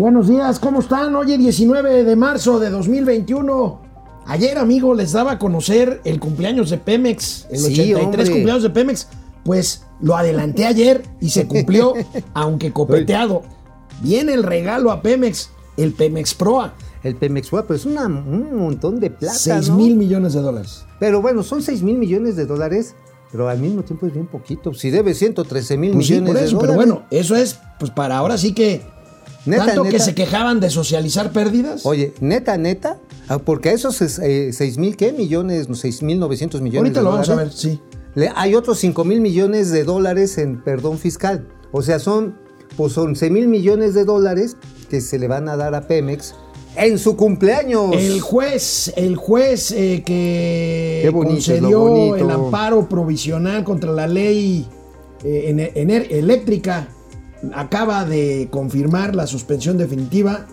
Buenos días, ¿cómo están? Hoy es 19 de marzo de 2021. Ayer, amigo, les daba a conocer el cumpleaños de Pemex, el Sí, 83 hombre. cumpleaños de Pemex. Pues lo adelanté ayer y se cumplió, aunque copeteado. Viene el regalo a Pemex, el Pemex Proa, El Pemex Pro, pero es una- un montón de plata, 6 ¿no? mil millones de dólares. Pero bueno, son 6 mil millones de dólares, pero al mismo tiempo es bien poquito. Si debe 113 mil Pues sí, millones de dólares. pero bueno, eso es pues para ahora sí que Neta, tanto que neta. se quejaban de socializar pérdidas. Oye, neta, neta, ah, porque a esos eh, 6 mil, ¿qué? Millones, 6 mil 900 millones Ahorita de lo vamos a ver, sí. Le- hay otros 5 mil millones de dólares en perdón fiscal. O sea, son pues 11 mil millones de dólares que se le van a dar a Pemex en su cumpleaños. El juez, el juez eh, que bonito concedió el amparo provisional contra la ley eh, eléctrica acaba de confirmar la suspensión definitiva.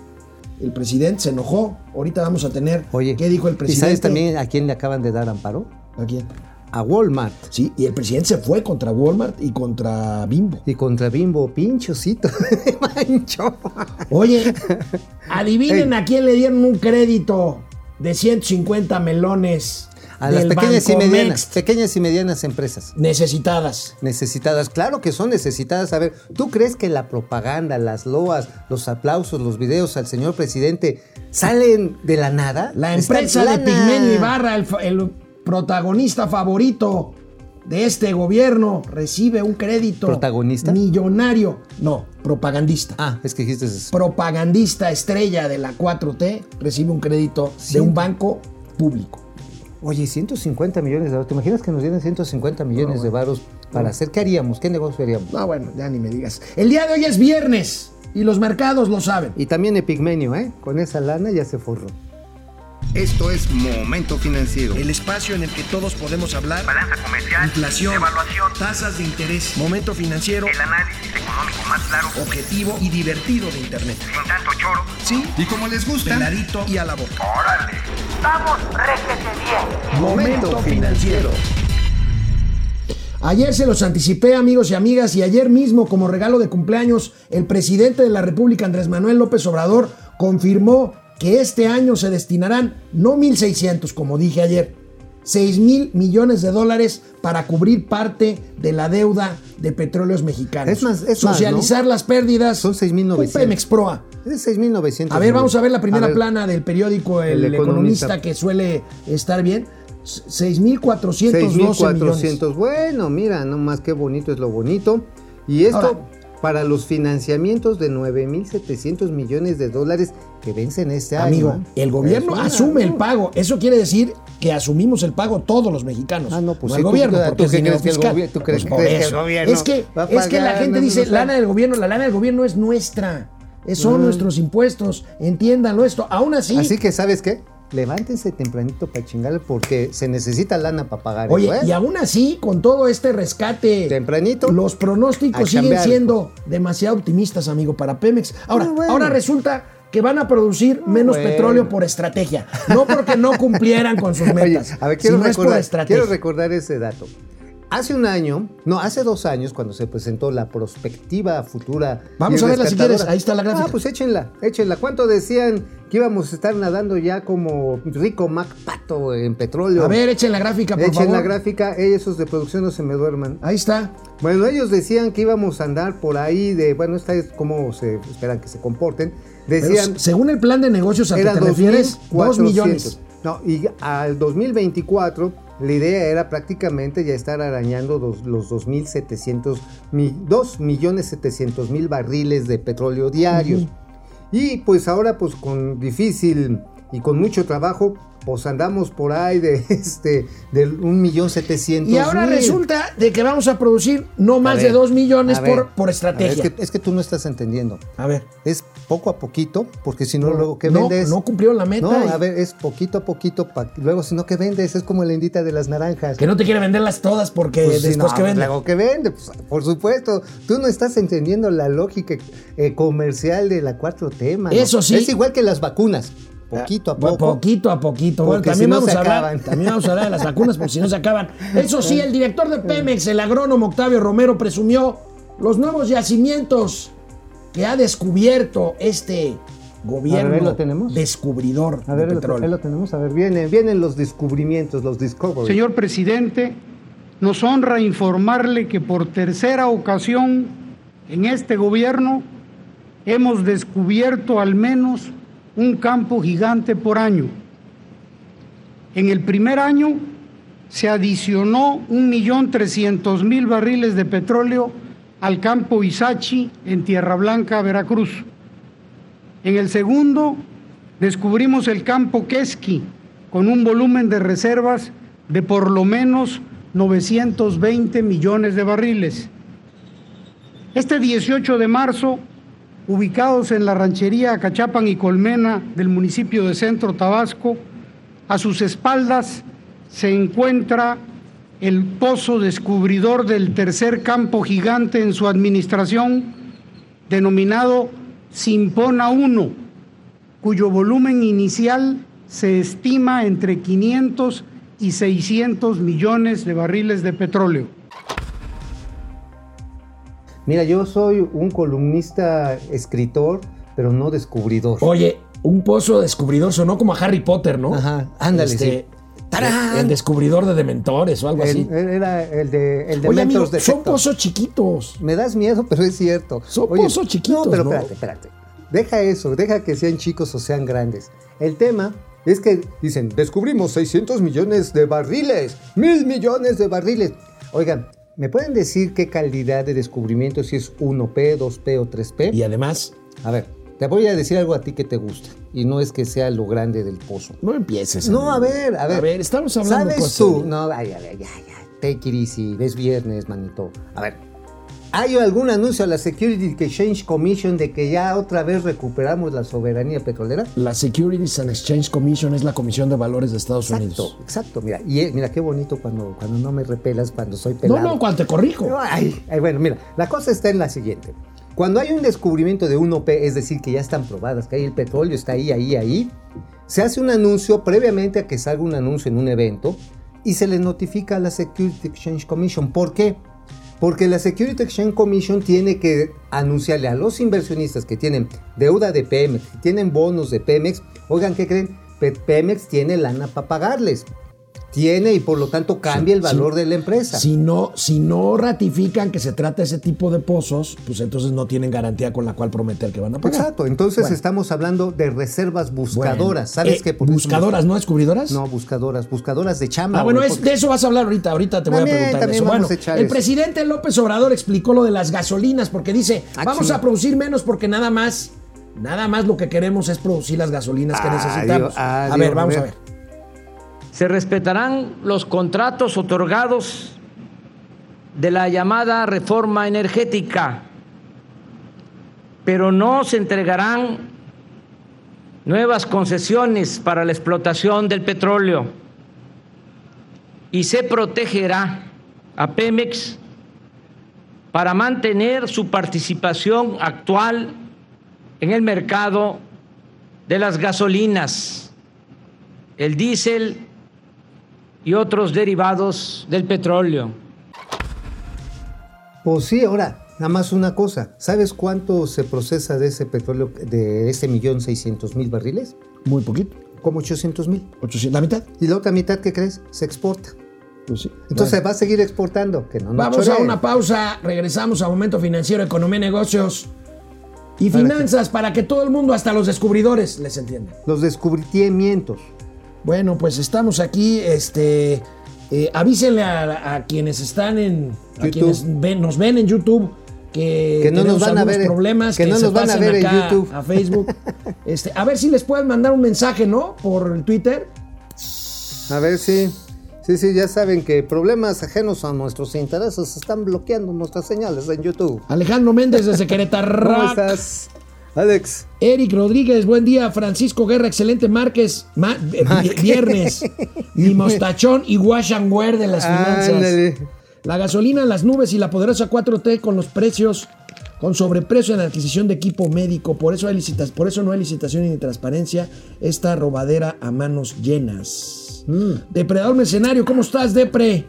El presidente se enojó. Ahorita vamos a tener. Oye, ¿Qué dijo el ¿Y presidente? sabes también a quién le acaban de dar amparo? ¿A quién? A Walmart. Sí, y el presidente se fue contra Walmart y contra Bimbo. Y contra Bimbo, de mancho. Oye, adivinen a quién le dieron un crédito de 150 melones A las pequeñas y medianas, pequeñas y medianas empresas. necesitadas. Necesitadas, claro que son necesitadas. A ver, ¿tú crees que la propaganda, las loas, los aplausos, los videos al señor presidente salen de la nada? La empresa de. Pigmenio Ibarra, el protagonista favorito de este gobierno, recibe un crédito ¿Protagonista? millonario. No, propagandista. Ah, es que dijiste eso. Propagandista estrella de la 4T recibe un crédito de un banco público. Oye, 150 millones de dólares. ¿Te imaginas que nos dieran 150 millones de varos para hacer? ¿Qué haríamos? ¿Qué negocio haríamos? No, bueno, ya ni me digas. El día de hoy es viernes y los mercados lo saben. Y también Epigmenio, ¿eh? Con esa lana ya se forró. Esto es Momento Financiero. El espacio en el que todos podemos hablar. balanza comercial, Inflación, evaluación, tasas de interés, momento financiero, el análisis económico más claro, objetivo y divertido de Internet. sin tanto choro. Sí, Y como les gusta, peladito y a la boca. ¡Órale! ¡Vamos, réjete bien! Momento financiero. Ayer se los anticipé, amigos y amigas, y ayer mismo, como regalo de cumpleaños, el presidente de la República, Andrés Manuel López Obrador, confirmó que este año se destinarán no 1.600, como dije ayer, 6 mil millones de dólares para cubrir parte de la deuda de petróleos mexicanos. Es más- es más, Socializar las pérdidas. Son 6,900. Un Pemex Proa. Es 6.900. A ver, vamos a ver la primera ver, plana del periódico El, El Economista, Economista. que suele estar bien. 6.412 millones. 6.400. Bueno, mira, nomás qué bonito es lo bonito. Y esto Ahora- para los financiamientos de 9.700 millones de dólares que vencen este Amigo, año. ¿eh? el gobierno asume el pago. Eso quiere decir que asumimos el pago todos los mexicanos. Ah, no, pues el sí, gobierno, porque tú crees que el fiscal. gobier- tú crees- Pues que el gobierno Es que, va a es que la gente no, dice, lana del gobierno, la lana del gobierno es nuestra. Es- Son nuestros impuestos. Entiéndanlo esto. Aún así, Así que, ¿sabes qué? Levántense tempranito para chingar porque se necesita lana para pagar Oye, eso, ¿eh? y aún así, con todo este rescate, Tempranito, los pronósticos siguen siendo demasiado optimistas, amigo, para Pemex. Ahora, Ah, bueno. ahora resulta que van a producir menos bueno. petróleo por estrategia, no porque no cumplieran con sus Oye, metas, a ver, recordar, quiero recordar ese dato. Hace un año, no, hace dos años, cuando se presentó la perspectiva futura. Vamos a verla si quieres, ahí está la gráfica. Ah, pues échenla, échenla. ¿Cuánto decían que íbamos a estar nadando ya como rico Mac Pato en petróleo? a ver, echen la gráfica, por Echen favor. la gráfica, esos de producción no se me duerman. Ahí está. Bueno, ellos decían que íbamos a andar por ahí de, bueno, esta es cómo se esperan que se comporten. Pero Decían, según el plan de negocios al que era te refieres, 2 2.400. millones. No, y al 2024 la idea era prácticamente ya estar arañando dos- los 2.700, mi- 2.700.000 barriles de petróleo diarios. Y pues ahora pues con difícil y con mucho trabajo pues andamos por ahí de este del 1.700.000. Y ahora resulta de que vamos a producir no más ver, de 2 millones ver, por, por ver, estrategia. es, que, es que tú no estás entendiendo. A ver. Es poco a poquito, porque si no, luego que vendes. no cumplieron la meta. No, y- a ver, es poquito a poquito, pa- luego si no que vendes, es como la indita de las naranjas. Que no te quiere venderlas todas porque Pues, si después no, que vende. Luego que vende, pues, por supuesto. Tú no estás entendiendo la lógica eh, comercial de la 4T, mano. Eso sí. Es igual que las vacunas. Poquito a Bueno, poco. poquito a poquito. Bueno, también, si no vamos se a hablar, también vamos a hablar de las vacunas porque si no se acaban. Eso sí, el director de Pemex, el agrónomo Octavio Romero, presumió los nuevos yacimientos que ha descubierto este gobierno A ver, ¿lo tenemos? descubridor A ver, de lo, petróleo. ahí lo tenemos. A ver, vienen, vienen los descubrimientos, los discoveries. Señor presidente, nos honra informarle que por tercera ocasión en este gobierno hemos descubierto al menos un campo gigante por año. En el primer año se adicionó 1.300.000 barriles de petróleo al campo Isachi en Tierra Blanca, Veracruz. En el segundo, descubrimos el campo Quesqui con un volumen de reservas de por lo menos 920 millones de barriles. Este 18 de marzo, ubicados en la ranchería Acachapan y Colmena del municipio de Centro Tabasco, a sus espaldas se encuentra el pozo descubridor del tercer campo gigante en su administración, denominado Simpona 1, cuyo volumen inicial se estima entre 500 y 600 millones de barriles de petróleo. Mira, yo soy un columnista, escritor, pero no descubridor. Oye, un pozo descubridor sonó como a Harry Potter, ¿no? Ajá, ándale, Este, sí. ¡Tarán! El descubridor de dementores o algo así. Era el de, el de Oye, amigo, son pozos chiquitos. Me das miedo, pero es cierto. Son pozos chiquitos, No, pero ¿no? espérate, espérate. Deja eso, deja que sean chicos o sean grandes. El tema es que dicen, descubrimos 600 millones de barriles, mil millones de barriles. Oigan, ¿me pueden decir qué calidad de descubrimiento, si es 1P, 2P o 3P? Y además, A ver, te voy a decir algo a ti que te gusta. Y no es que sea lo grande del pozo. no empieces. No, a ver, a ver. A ver, estamos hablando ¿Sabes cosas tú? No, ay, ay, ay, ya, ya. Take it easy. Es viernes, manito. A ver. ¿Hay algún anuncio a la Security Exchange Commission de que ya otra vez recuperamos la soberanía petrolera? La Securities and Exchange Commission es la Comisión de Valores de Estados Exacto, Unidos. exacto. Mira, y eh, mira qué bonito cuando, cuando no me repelas, cuando soy pelado. No, no, cuando te corrijo. Ay, ay, bueno, mira, la cosa está en la siguiente. Cuando hay un descubrimiento de 1P, es decir, que ya están probadas, que ahí el petróleo está ahí, ahí, ahí, se hace un anuncio previamente a que salga un anuncio en un evento y se le notifica a la Security Exchange Commission. ¿Por qué? Porque la Security Exchange Commission tiene que anunciarle a los inversionistas que tienen deuda de Pemex, que tienen bonos de Pemex, oigan, ¿qué creen? Pe- Pemex tiene lana para pagarles. Tiene y por lo tanto cambia el valor sí. de la empresa. Si no, si no ratifican que se trata ese tipo de pozos, pues entonces no tienen garantía con la cual prometer que van a pagar. Exacto, entonces Bueno. estamos hablando de reservas buscadoras. Bueno, ¿Sabes eh, qué? Por ¿Buscadoras, no descubridoras? No, buscadoras, buscadoras de chamba. Ah, bueno, es- de eso vas a hablar ahorita. Ahorita te voy a preguntar eso. Bueno, a el eso. presidente López Obrador explicó lo de las gasolinas porque dice, Ah, vamos a producir menos porque nada más, nada más lo que queremos es producir las gasolinas que Adiós, necesitamos. a ver, vamos a a ver. Se respetarán los contratos otorgados de la llamada reforma energética, pero no se entregarán nuevas concesiones para la explotación del petróleo. Y se protegerá a Pemex para mantener su participación actual en el mercado de las gasolinas, el diésel y otros derivados del petróleo. Pues sí, ahora, nada más una cosa. ¿Sabes cuánto se procesa de ese petróleo, de ese millón seiscientos mil barriles? Muy poquito. Como 800 mil. 800, la mitad. Y la otra mitad, ¿qué crees? Se exporta. Pues sí. Entonces Bueno. va a seguir exportando. Que no nos Vamos a una pausa, regresamos a Momento Financiero, Economía y Negocios y Para finanzas para que todo el mundo, hasta los descubridores, les entienda. Los descubrimientos. Bueno, pues estamos aquí, este, eh, avísenle a, a quienes están en, a quienes ven- nos ven en YouTube que, Que no nos tenemos van a ver problemas, que que, no nos van a ver en YouTube. a Facebook. Este, a ver si les pueden mandar un mensaje, ¿no? Por el Twitter. A ver si. Sí, sí, ya saben que problemas ajenos a nuestros intereses están bloqueando nuestras señales en YouTube. Alejandro Méndez desde Querétaro. ¿Cómo estás, Alex? Eric Rodríguez, buen día. Francisco Guerra, excelente Márquez. Ma- eh, vi- viernes. Mi mostachón y wash and wear de las finanzas. Ándale. La gasolina en las nubes y la poderosa 4T con los precios, con sobreprecio en la adquisición de equipo médico. Por eso, hay licitas- por eso no hay licitación ni transparencia. Esta robadera a manos llenas. Mm. Depredador mercenario, ¿cómo estás, Depre?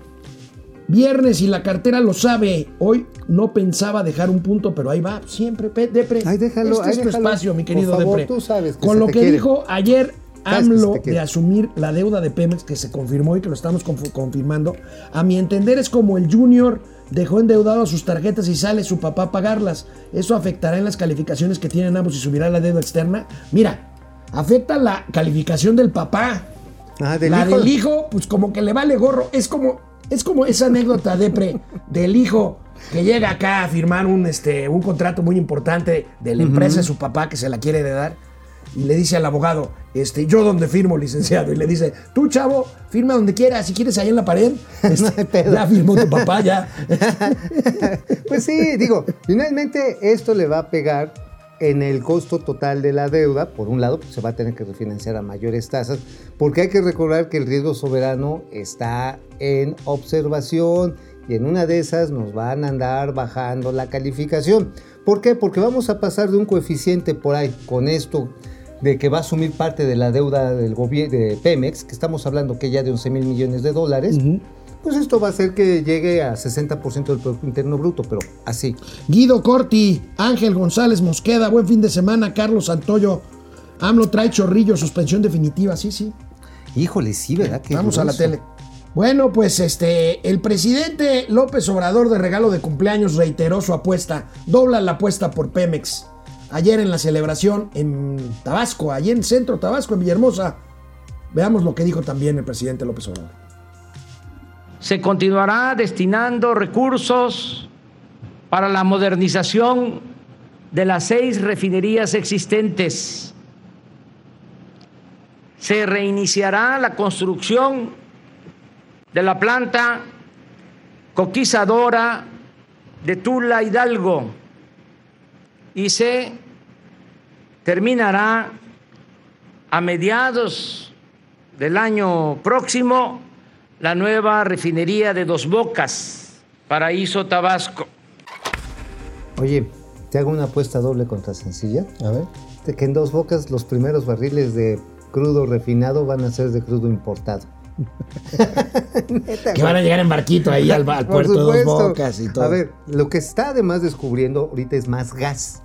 Viernes y la cartera lo sabe. Hoy no pensaba dejar un punto, pero ahí va. Siempre, Depre. Ay, déjalo, este es tu déjalo. espacio, mi Por querido favor, Depre. tú sabes que Con lo que quiere. dijo ayer AMLO de asumir la deuda de Pemex, que se confirmó y que lo estamos conf- confirmando, a mi entender es como el Junior dejó endeudado a sus tarjetas y sale su papá a pagarlas. Eso afectará en las calificaciones que tienen ambos y subirá la deuda externa. Mira, afecta la calificación del papá. Ah, del la hijo. del hijo, pues como que le vale gorro. Es como, es como esa anécdota de pre del hijo que llega acá a firmar un, este, un contrato muy importante de la empresa de su papá que se la quiere dar. Y le dice al abogado, este, yo donde firmo, licenciado. Y le dice, tú, chavo, firma donde quieras. Si quieres ahí en la pared. Este, ya firmó tu papá, ya. Pues sí, digo, finalmente esto le va a pegar en el costo total de la deuda. Por un lado, pues se va a tener que refinanciar a mayores tasas, porque hay que recordar que el riesgo soberano está en observación y en una de esas nos van a andar bajando la calificación. ¿Por qué? Porque vamos a pasar de un coeficiente por ahí con esto de que va a asumir parte de la deuda del gobierno de Pemex, que estamos hablando que ya de 11 mil millones de dólares. Pues esto va a hacer que llegue a 60% del Producto Interno Bruto, pero así. Guido Corti, Ángel González Mosqueda, buen fin de semana. Carlos Santoyo, AMLO trae chorrillo, suspensión definitiva. Sí, sí. Híjole, sí, ¿verdad? Qué Vamos a la tele. Bueno, pues este, el presidente López Obrador de regalo de cumpleaños reiteró su apuesta, dobla la apuesta por Pemex. Ayer en la celebración en Tabasco, allí en Centro Tabasco, en Villahermosa. Veamos lo que dijo también el presidente López Obrador. Se continuará destinando recursos para la modernización de las seis refinerías existentes. Se reiniciará la construcción de la planta coquizadora de Tula Hidalgo y se terminará a mediados del año próximo la nueva refinería de Dos Bocas, Paraíso Tabasco. Oye, te hago una apuesta doble contra sencilla. A ver. De que en dos bocas los primeros barriles de crudo refinado van a ser de crudo importado. Neta, Que van a llegar en barquito ahí al, puerto de Dos. Bocas y todo. A ver, lo que está además descubriendo ahorita es más gas.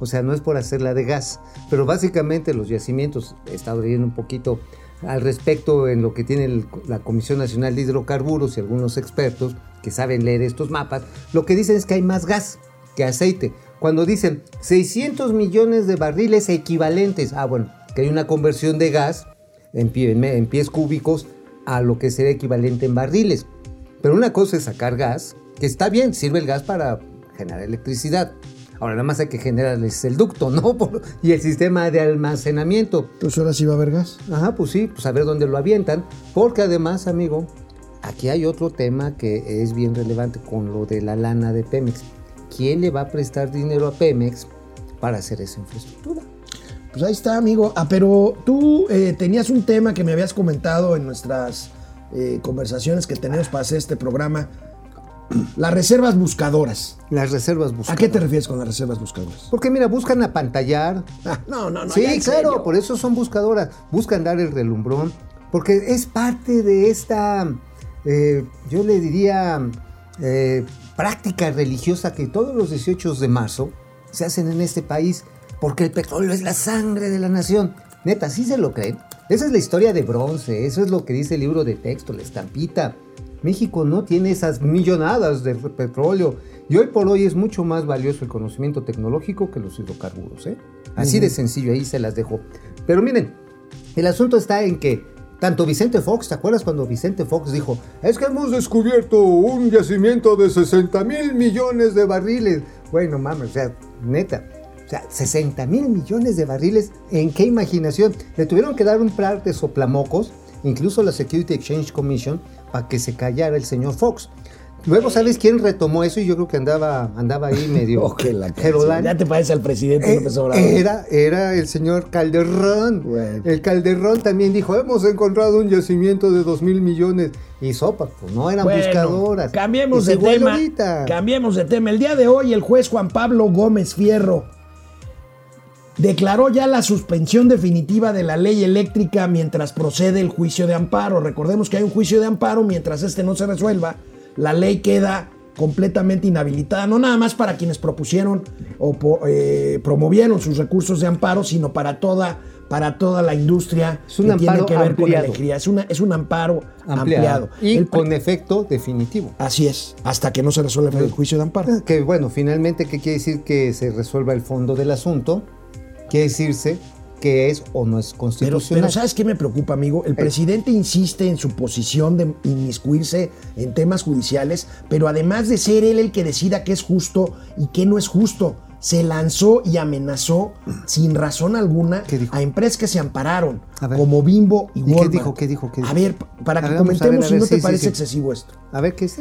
O sea, no es por hacerla de gas, pero básicamente los yacimientos, he estado leyendo un poquito al respecto en lo que tiene la Comisión Nacional de Hidrocarburos y algunos expertos que saben leer estos mapas, lo que dicen es que hay más gas que aceite. Cuando dicen 600 millones de barriles equivalentes, ah bueno, que hay una conversión de gas en, en pies cúbicos a lo que sería equivalente en barriles. Pero una cosa es sacar gas, que está bien, sirve el gas para generar electricidad. Ahora nada más hay que generarles el ducto, ¿no? Por- y el sistema de almacenamiento. Entonces ahora sí va a haber gas. Ajá, pues sí, pues a ver dónde lo avientan. Porque además, amigo, aquí hay otro tema que es bien relevante con lo de la lana de Pemex. ¿Quién le va a prestar dinero a Pemex para hacer esa infraestructura? Pues ahí está, amigo. Ah, pero tú eh, tenías un tema que me habías comentado en nuestras eh, conversaciones que tenemos para hacer este programa. Las reservas buscadoras. Las reservas ¿A buscadoras. qué te refieres con las reservas buscadoras? Porque mira, buscan apantallar. Ah, no, no, no. sí, claro, por eso son buscadoras. Buscan dar el relumbrón. Porque es parte de esta, eh, yo le diría, eh, práctica religiosa que todos los 18 de marzo se hacen en este país. Porque el petróleo es la sangre de la nación. Neta, ¿sí se lo creen? Esa es la historia de bronce. Eso es lo que dice el libro de texto, la estampita. México no tiene esas millonadas de petróleo. Y hoy por hoy es mucho más valioso el conocimiento tecnológico que los hidrocarburos. ¿eh? Así de sencillo, ahí se las dejo. Pero miren, el asunto está en que tanto Vicente Fox, ¿te acuerdas cuando Vicente Fox dijo, es que hemos descubierto un yacimiento de 60 mil millones de barriles? Bueno, mames, o sea, neta. O sea, 60 mil millones de barriles, ¿en qué imaginación? Le tuvieron que dar un par de soplamocos, incluso la Security Exchange Commission, para que se callara el señor Fox. Luego, ¿sabes quién retomó eso? Y yo creo que andaba, andaba ahí medio... Que la. Ya te parece al presidente Eh, López Obrador. Era, era el señor Calderón. Bueno. El Calderón también dijo, hemos encontrado un yacimiento de dos mil millones. Y sopa, pues no eran Bueno, buscadoras. Cambiemos de tema. ahorita. Cambiemos de tema. El día de hoy, el juez Juan Pablo Gómez Fierro declaró ya la suspensión definitiva de la ley eléctrica mientras procede el juicio de amparo. Recordemos que hay un juicio de amparo mientras este no se resuelva. la ley queda completamente inhabilitada, no nada más para quienes propusieron o eh, promovieron sus recursos de amparo, sino para toda, para toda la industria Es un que tiene amparo que ver con ampliado. electricidad. Es, una, es un amparo ampliado. ampliado. Y El con efecto definitivo. Así es, hasta que no se resuelva el juicio de amparo. Que bueno, finalmente, ¿qué quiere decir que se resuelva el fondo del asunto? Quiere decirse que es o no es constitucional. pero ¿sabes qué me preocupa, amigo? El presidente insiste en su posición de inmiscuirse en temas judiciales, pero además de ser él el que decida qué es justo y qué no es justo, se lanzó y amenazó sin razón alguna a empresas que se ampararon, como Bimbo y ¿Y qué dijo? ¿Qué dijo? ¿Qué dijo? A ver, para A que ver, vamos a ver, comentemos si ver, no te sí, parece sí. excesivo esto. A ver qué es.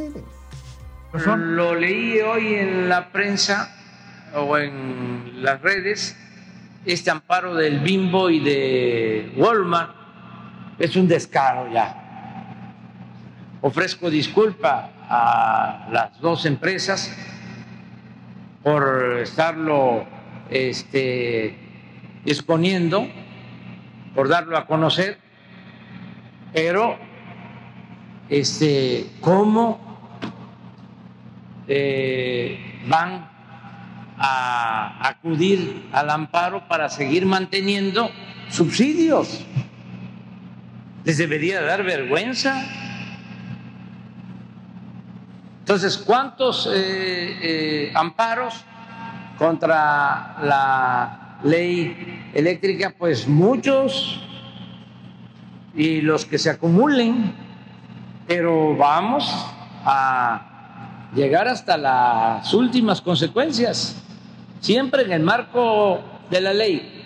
Lo leí hoy en la prensa o en las redes, este amparo del Bimbo y de Walmart es un descaro ya. Ofrezco disculpa a las dos empresas por estarlo este, exponiendo, por darlo a conocer, pero este, ¿cómo eh, van a acudir al amparo para seguir manteniendo subsidios. Les debería dar vergüenza. Entonces, ¿cuántos eh, eh, amparos contra la ley eléctrica? Pues muchos y los que se acumulen, pero vamos a llegar hasta las últimas consecuencias, siempre en el marco de la ley.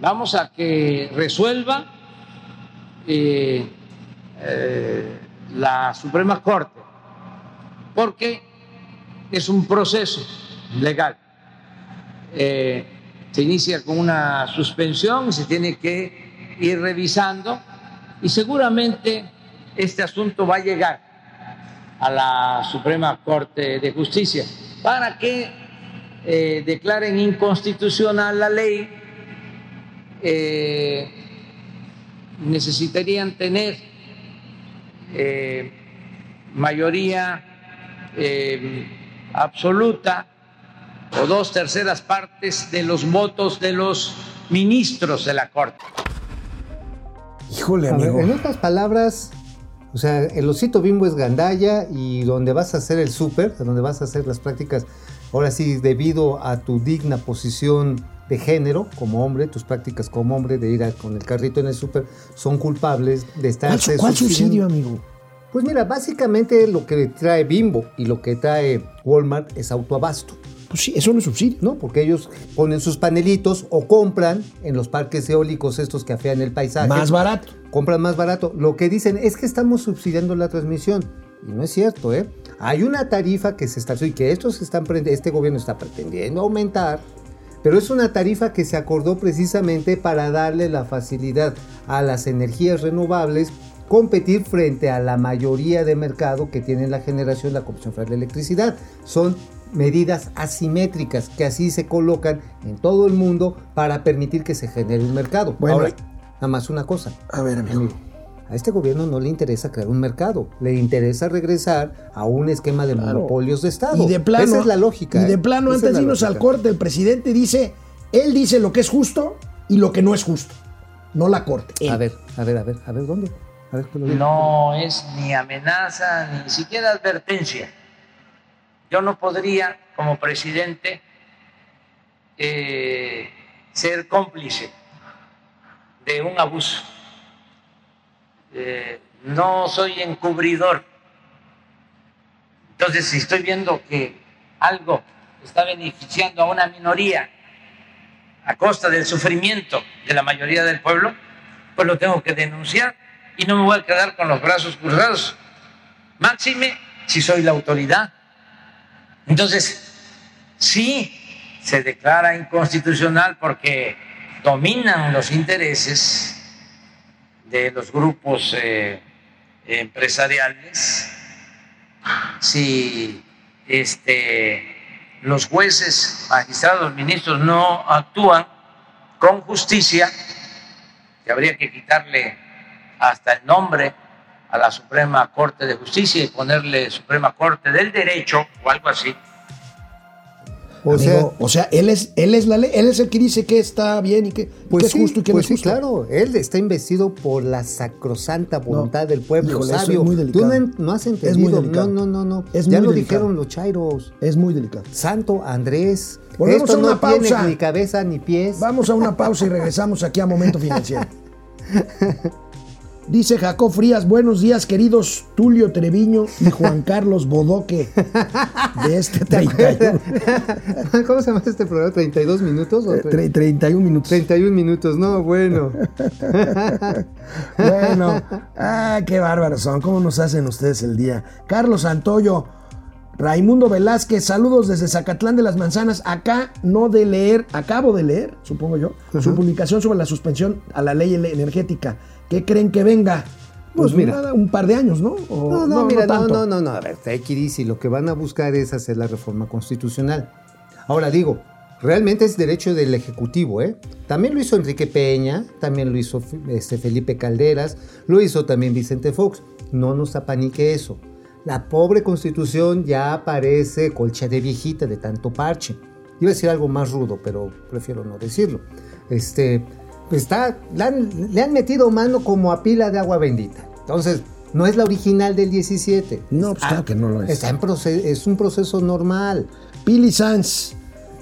Vamos a que resuelva eh, eh, la Suprema Corte, porque es un proceso legal. Eh, se inicia con una suspensión se tiene que ir revisando y seguramente este asunto va a llegar a la Suprema Corte de Justicia para que eh, declaren inconstitucional la ley. eh, necesitarían tener eh, mayoría eh, absoluta o dos terceras partes de los votos de los ministros de la Corte. Híjole, ver, amigo. en otras palabras, o sea, el osito bimbo es gandalla y donde vas a hacer el súper, donde vas a hacer las prácticas, ahora sí, debido a tu digna posición de género como hombre, tus prácticas como hombre de ir a- con el carrito en el súper, son culpables de estar ¿Cuál, cuál subsidio, amigo? Pues mira, básicamente lo que trae Bimbo y lo que trae Walmart es autoabasto. Pues sí, eso no es subsidio. ¿no? Porque ellos ponen sus panelitos o compran en los parques eólicos estos que afean el paisaje. Más barato. Compran más barato. Lo que dicen es que estamos subsidiando la transmisión. Y no es cierto, ¿eh? Hay una tarifa que se está y que estos están este gobierno está pretendiendo aumentar, pero es una tarifa que se acordó precisamente para darle la facilidad a las energías renovables competir frente a la mayoría de mercado que tiene la generación la Comisión Federal de Electricidad. Son medidas asimétricas que así se colocan en todo el mundo para permitir que se genere un mercado. Bueno, Ahora, nada más una cosa. A ver, amigo. Amigo, A este gobierno no le interesa crear un mercado, le interesa regresar a un esquema de Claro. monopolios de Estado. Y de plano. Esa es la lógica. Y de plano, antes es de irnos al corte, el presidente dice, él dice lo que es justo y lo que no es justo. No la corte. él. A ver, a ver, a ver, a ver, ¿dónde? A ver, ¿qué lo digo? No es ni amenaza, ni siquiera advertencia. Yo no podría, como presidente, eh, ser cómplice de un abuso. Eh, no soy encubridor. Entonces, si estoy viendo que algo está beneficiando a una minoría a costa del sufrimiento de la mayoría del pueblo, pues lo tengo que denunciar y no me voy a quedar con los brazos cruzados. Máxime si soy la autoridad. Entonces, sí se declara inconstitucional porque dominan los intereses de los grupos eh, empresariales. Si este, los jueces, magistrados, ministros no actúan con justicia, que habría que quitarle hasta el nombre a la Suprema Corte de Justicia y ponerle Suprema Corte del Derecho o algo así. O Amigo, sea, o sea, él es, él es la ley, él es el que dice que está bien y que, pues que es justo y que pues no es justo. claro, él está investido por la sacrosanta voluntad del pueblo híjole, eso es sabio. muy Tú no, no has muy entendido. no, delicado. no, no, no. Es ya muy lo delicado. dijeron los chairos. Es muy delicado. Santo Andrés. Volvemos Esto a una no tiene pausa. ni cabeza ni pies. Vamos a una pausa y regresamos aquí a Momento Financiero. Dice Jacob Frías, buenos días queridos Tulio Treviño y Juan Carlos Bodoque de este 31, ¿Cómo se llama este programa? ¿32 minutos? o eh, tre- 31 minutos. 31 minutos, no, bueno. Bueno, ah, qué bárbaros son, cómo nos hacen ustedes el día. Carlos Santoyo, Raimundo Velázquez, saludos desde Zacatlán de las Manzanas. Acá no de leer, acabo de leer, supongo yo, su publicación sobre la suspensión a la ley energética. ¿Qué creen que venga? Pues, Pues mira. nada, un par de años, ¿no? O- No, no, mira, no, tanto. no, no, no. A ver, easy. Lo que van a buscar es hacer la reforma constitucional. Ahora digo, realmente es derecho del Ejecutivo, ¿eh? También lo hizo Enrique Peña, también lo hizo este, Felipe Calderas, lo hizo también Vicente Fox. No nos apanique eso. La pobre constitución ya parece colcha de viejita de tanto parche. Iba a decir algo más rudo, pero prefiero no decirlo. Este, está, le han, le han metido mano como a pila de agua bendita. Entonces, no es la original del 17. No, pues Ah, claro que no lo es. Está en es un proceso normal. Pili Sanz.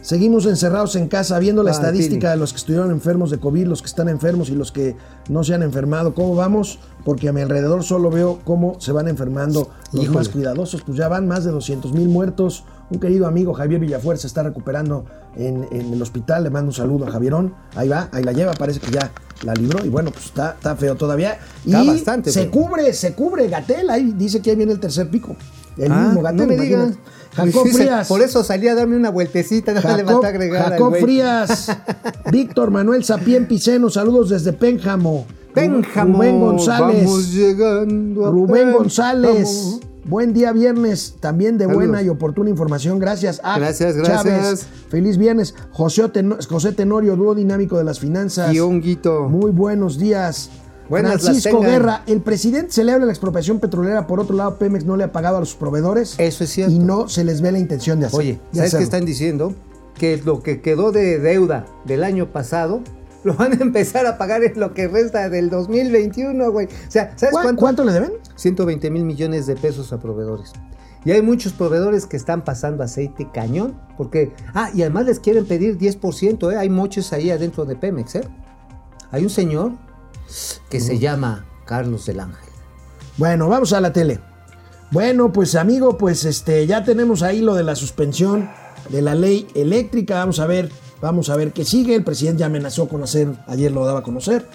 Seguimos encerrados en casa viendo la Ah, estadística Pili. de los que estuvieron enfermos de COVID, los que están enfermos y los que no se han enfermado. ¿Cómo vamos? Porque a mi alrededor solo veo cómo se van enfermando los Híjole. más cuidadosos. Pues ya van más de 200 mil muertos. Un querido amigo Javier Villafuer se está recuperando en, en el hospital. Le mando un saludo a Javierón. Ahí va, ahí la lleva. Parece que ya la libró. Y bueno, pues está, está feo todavía. Está bastante se feo. cubre, se cubre Gatel. Ahí dice que ahí viene el tercer pico. El Ah, mismo Gatel, no me digas. Jacob Dice, Frías. Por eso salí a darme una vueltecita, no le Jacob, agregar Jacob. Frías, Víctor Manuel Sapien Piceno, saludos desde Pénjamo. Pénjamo, Rubén González. Vamos llegando a Rubén Pénjamo. González. Buen día viernes, también de Saludos. buena y oportuna información. Gracias. Ah, Gracias, gracias. Chávez. Feliz viernes. José, Teno- José Tenorio, dúo dinámico de las finanzas. Y honguito. Muy buenos días. Buenas Francisco. Guerra, el presidente celebra la expropiación petrolera, por otro lado Pemex no le ha pagado a los proveedores. Eso es cierto. Y no se les ve la intención de hacer. Oye, ¿sabes qué hacerlo. están diciendo? Que lo que quedó de deuda del año pasado lo van a empezar a pagar en lo que resta del 2021, güey. O sea, ¿sabes ¿Cuá- cuánto? ¿Cuánto le deben? 120 mil millones de pesos a proveedores. Y hay muchos proveedores que están pasando aceite cañón, porque, ah, y además les quieren pedir 10%, ¿eh? hay moches ahí adentro de Pemex, ¿eh? Hay un señor que se llama Carlos del Ángel. Bueno, vamos a la tele. Bueno, pues amigo, pues este ya tenemos ahí lo de la suspensión de la ley eléctrica. Vamos a ver, vamos a ver qué sigue. El presidente ya amenazó con hacer, ayer lo daba a conocer,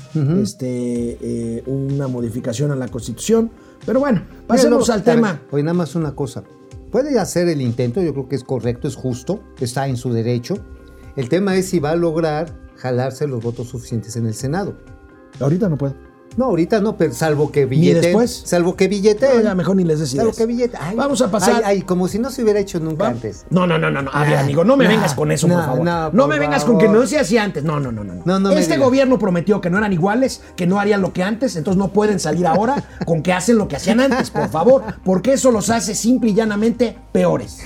este, eh, una modificación a la constitución. Pero bueno, pasemos al tema. Oye, nada más una cosa. Puede hacer el intento, yo creo que es correcto, es justo, está en su derecho. El tema es si va a lograr jalarse los votos suficientes en el Senado. Ahorita no puedo. No, ahorita no, pero salvo que billete. después? Salvo que billete. No, ya mejor ni les des Salvo que billete. Ay, Vamos a pasar. Ay, ay, como si no se hubiera hecho nunca Va- antes. No, no, no, no, no. A ver, amigo, no me no, vengas con eso, no, por favor. no, por me vengas con que no se hacía antes. No, no, no, no. No, este gobierno prometió que no eran iguales, que no harían lo que antes, entonces no pueden salir ahora con que hacen lo que hacían antes, por favor, porque eso los hace simple y llanamente peores.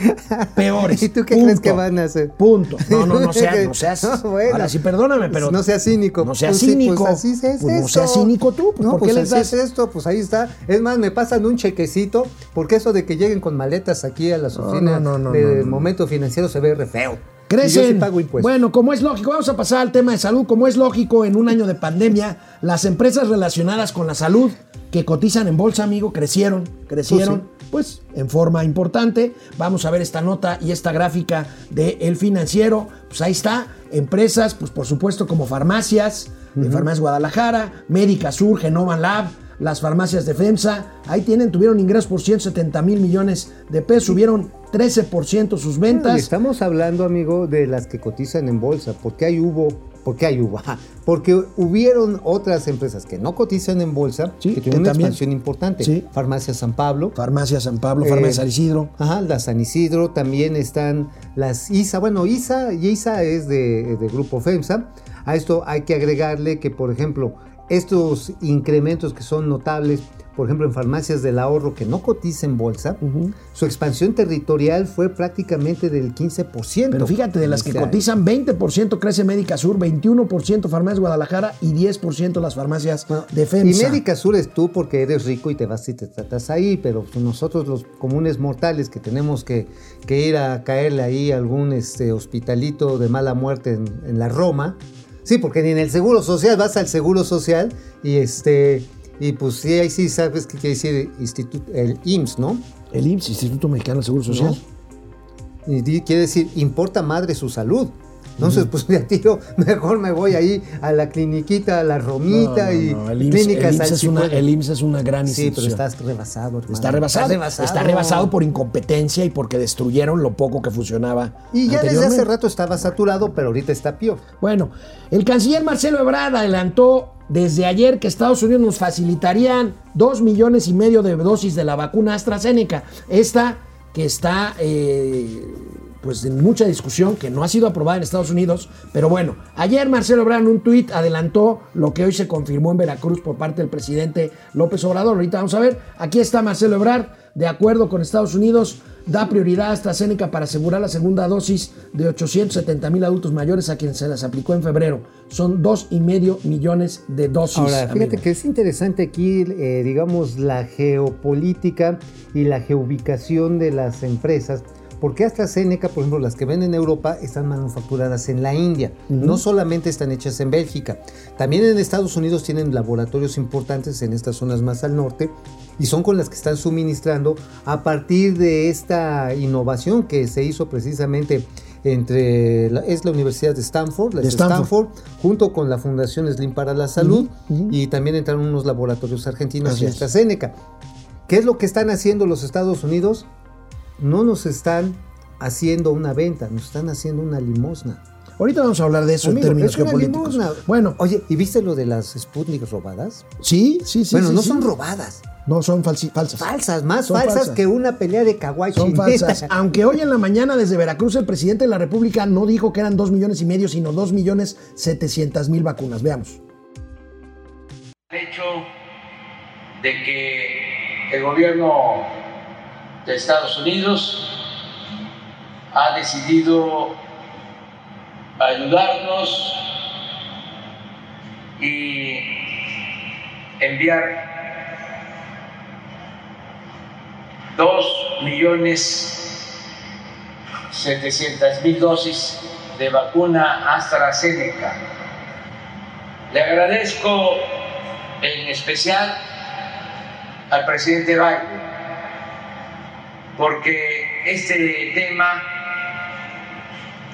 Peores. ¿Y tú qué Punto. crees que van a hacer? Punto. No, no, no seas, no seas. Bueno. Ahora sí, perdóname, pero. No seas cínico. No seas Pues sí, cínico. Pues así es Pues no seas cínico tú. Pues, no, ¿por qué pues les das? es esto, pues ahí está. Es más, me pasan un chequecito, porque eso de que lleguen con maletas aquí a la oficina no, no, de momento financiero se ve re feo. Y yo Crecen. sí pago impuestos. Bueno, como es lógico, vamos a pasar al tema de salud. Como es lógico, en un año de pandemia, las empresas relacionadas con la salud que cotizan en bolsa, amigo, crecieron, crecieron, pues en forma importante. Vamos a ver esta nota y esta gráfica de El Financiero. Pues ahí está, empresas, pues por supuesto como farmacias, de Farmacias Guadalajara, Médica Sur, Genova Lab, las farmacias de FEMSA, ahí tienen, tuvieron ingresos por 170 mil millones de pesos, subieron 13% sus Y ventas. estamos hablando, amigo, de las que cotizan en bolsa. ¿Por qué hay hubo? ¿Por qué hay? Ajá. Porque hubieron otras empresas que no cotizan en bolsa, Sí, que tuvieron una también. expansión importante. Sí. Farmacia San Pablo, Farmacia San Pablo, Farmacia Eh, San Isidro. Ajá, la San Isidro, también están las ISA. Bueno, ISA y ISA es de, de Grupo FEMSA. A esto hay que agregarle que, por ejemplo, estos incrementos que son notables, por ejemplo, en farmacias del ahorro que no cotiza en bolsa, su expansión territorial fue prácticamente del 15%. Pero fíjate, de las que cotizan, 20% crece Médica Sur, 21% Farmacias Guadalajara y 10% las farmacias Bueno, de Y. Médica Sur es tú porque eres rico y te vas y te tratas ahí, pero nosotros los comunes mortales que tenemos que, que ir a caerle ahí a algún este, hospitalito de mala muerte en, en la Roma, sí, porque ni en el Seguro Social vas al Seguro Social y este y pues sí, ahí sí sabes qué quiere decir instituto, el IMSS, ¿no? El IMSS, Instituto Mexicano del Seguro Social. Y quiere decir, importa madre su salud. Entonces, pues ya tiro, mejor me voy ahí a la cliniquita, a la Romita No, no, y no, El IMSS, clínicas el IMSS es una, el IMSS es una gran Sí, pero institución. estás rebasado, hermano. Está rebasado, está rebasado por incompetencia y porque destruyeron lo poco que funcionaba. Y ya desde hace rato estaba saturado, pero ahorita está peor. Bueno, el canciller Marcelo Ebrard adelantó desde ayer que Estados Unidos nos facilitarían dos millones y medio de dosis de la vacuna AstraZeneca. Esta que está eh, pues en mucha discusión, que no ha sido aprobada en Estados Unidos. Pero bueno, ayer Marcelo Ebrard en un tuit adelantó lo que hoy se confirmó en Veracruz por parte del presidente López Obrador. Ahorita vamos a ver, aquí está Marcelo Ebrard, de acuerdo con Estados Unidos, da prioridad a AstraZeneca para asegurar la segunda dosis de 870 mil adultos mayores a quienes se las aplicó en febrero. Son dos y medio millones de dosis. Ahora, fíjate amigo. que es interesante aquí, eh, digamos, la geopolítica y la geoubicación de las empresas. Porque AstraZeneca, por ejemplo, las que ven en Europa están manufacturadas en la India. No solamente están hechas en Bélgica. También en Estados Unidos tienen laboratorios importantes en estas zonas más al norte y son con las que están suministrando a partir de esta innovación que se hizo precisamente entre la, es la Universidad de Stanford, la De de Stanford. Stanford, junto con la Fundación Slim para la Salud y también entraron unos laboratorios argentinos Así y es. AstraZeneca. ¿Qué es lo que están haciendo los Estados Unidos? No nos están haciendo una venta, nos están haciendo una limosna. Ahorita vamos a hablar de eso Amigo, en términos geopolíticos. limosna. Bueno, Oye, ¿y viste lo de las Sputnik robadas? sí, sí, sí. bueno, sí, no sí. son robadas, No, son falsas. falsas, más Son falsas, falsas. que una pelea de kawaii Son falsas. Aunque hoy en la mañana desde Veracruz el presidente de la República no dijo que eran dos millones y medio, sino dos millones setecientas mil vacunas. Veamos. El hecho de que el gobierno de Estados Unidos ha decidido ayudarnos y enviar dos millones setecientas mil dosis de vacuna AstraZeneca. Le agradezco en especial al presidente Biden porque este tema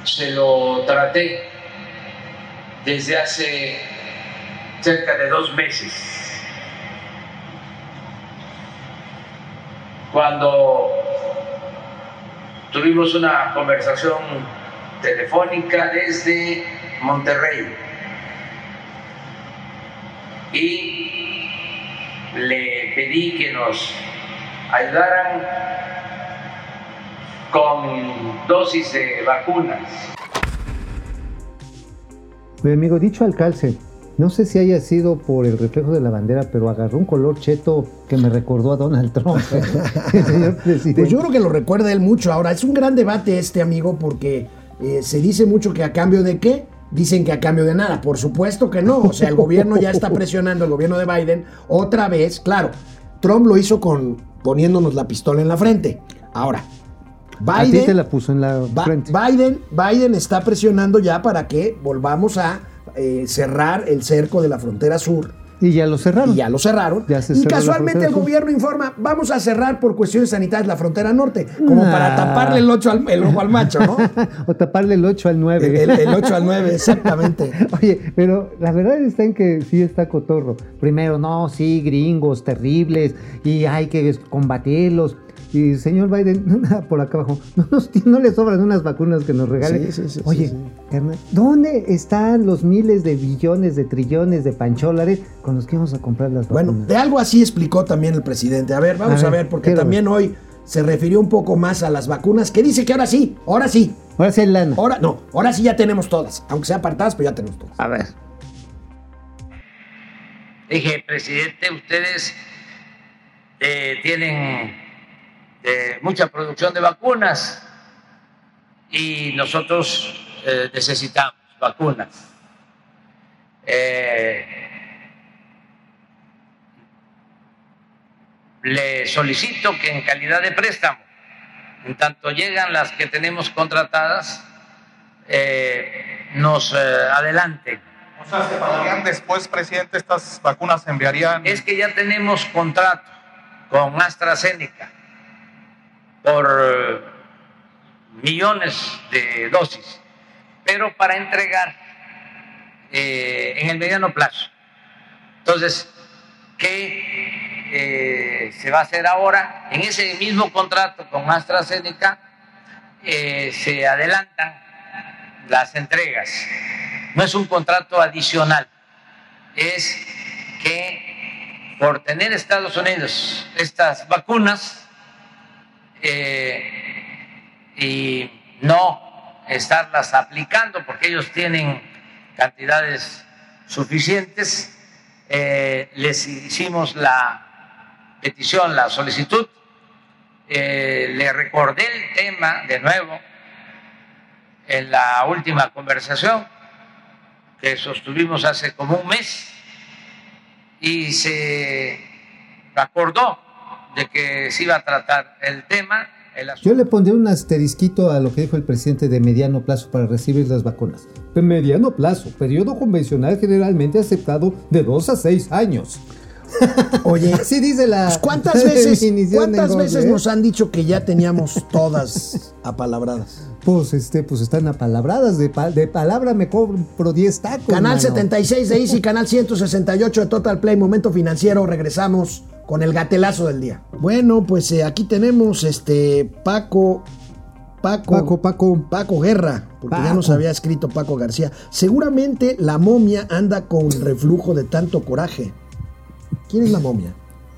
se lo traté desde hace cerca de dos meses, cuando tuvimos una conversación telefónica desde Monterrey y le pedí que nos ayudaran con dosis de vacunas. Mi amigo, dicho al calce, no sé si haya sido por el reflejo de la bandera, pero agarró un color cheto que me recordó a Donald Trump. El señor presidente. Pues yo creo que lo recuerda él mucho. Ahora, es un gran debate este, amigo, porque eh, se dice mucho que a cambio de qué. Dicen que a cambio de nada. Por supuesto que no. O sea, el gobierno ya está presionando, el gobierno de Biden, otra vez. Claro, Trump lo hizo con poniéndonos la pistola en la frente. Ahora, a ti Biden, te la puso en la frente. Biden, Biden está presionando ya para que volvamos a eh, cerrar el cerco de la frontera sur. Y ya lo cerraron. Y ya lo cerraron. Ya y casualmente el gobierno informa, vamos a cerrar por cuestiones sanitarias la frontera norte, como Nah. para taparle el, ocho al, el ojo al macho, ¿no? o taparle el 8 al 9. El, el- el 8 al 9, exactamente. Oye, pero la verdad está en que sí está cotorro. Primero, no, sí, gringos terribles y hay que combatirlos. Y señor Biden, por acá abajo, no, nos- no le sobran unas vacunas que nos regalen. Sí, sí, sí, Oye, sí, sí. carnal, ¿dónde están los miles de billones, de trillones de pancholares con los que íbamos a comprar las Bueno, vacunas? de algo así explicó también el presidente. A ver, vamos A a ver, porque también hoy se refirió un poco más a las vacunas, que dice que ahora sí, ahora sí, Ahora sí hay lana. ahora no, ahora sí ya tenemos todas, aunque sea apartadas, pero ya tenemos todas. A ver. Dije, presidente, ustedes eh, tienen eh, mucha producción de vacunas y nosotros eh, necesitamos vacunas. Eh, le solicito que en calidad de préstamo, en tanto llegan las que tenemos contratadas, eh, nos adelanten. O sea, se pagarían después, presidente, estas vacunas se enviarían. Es que ya tenemos contrato con AstraZeneca por eh, millones de dosis, pero para entregar eh, en el mediano plazo. Entonces, ¿qué eh, se va a hacer ahora? En ese mismo contrato con AstraZeneca se adelantan las entregas. No es un contrato adicional, es que por tener Estados Unidos estas vacunas eh, y no estarlas aplicando porque ellos tienen cantidades suficientes, eh, les hicimos la petición, la solicitud, eh, le recordé el tema de nuevo en la última conversación que sostuvimos hace como un mes y se acordó de que se iba a tratar el tema. El Yo le pondré un asterisquito a lo que dijo el presidente de mediano plazo para recibir las vacunas. De mediano plazo, periodo convencional generalmente aceptado de 2 a 6 años. Oye, Así dice la pues, ¿cuántas veces, ¿cuántas veces eh? nos han dicho que ya teníamos todas apalabradas? Pues, este, pues están apalabradas, de, pa- de palabra me compro 10 tacos. Canal mano. 76 de Easy, canal 168 de Total Play, Momento Financiero. Regresamos con el gatelazo del día. Bueno, pues eh, aquí tenemos este Paco. Paco, Paco, Paco. Paco Guerra, porque ya nos había escrito Paco García. Seguramente la momia anda con reflujo de tanto coraje. ¿Quién es la momia?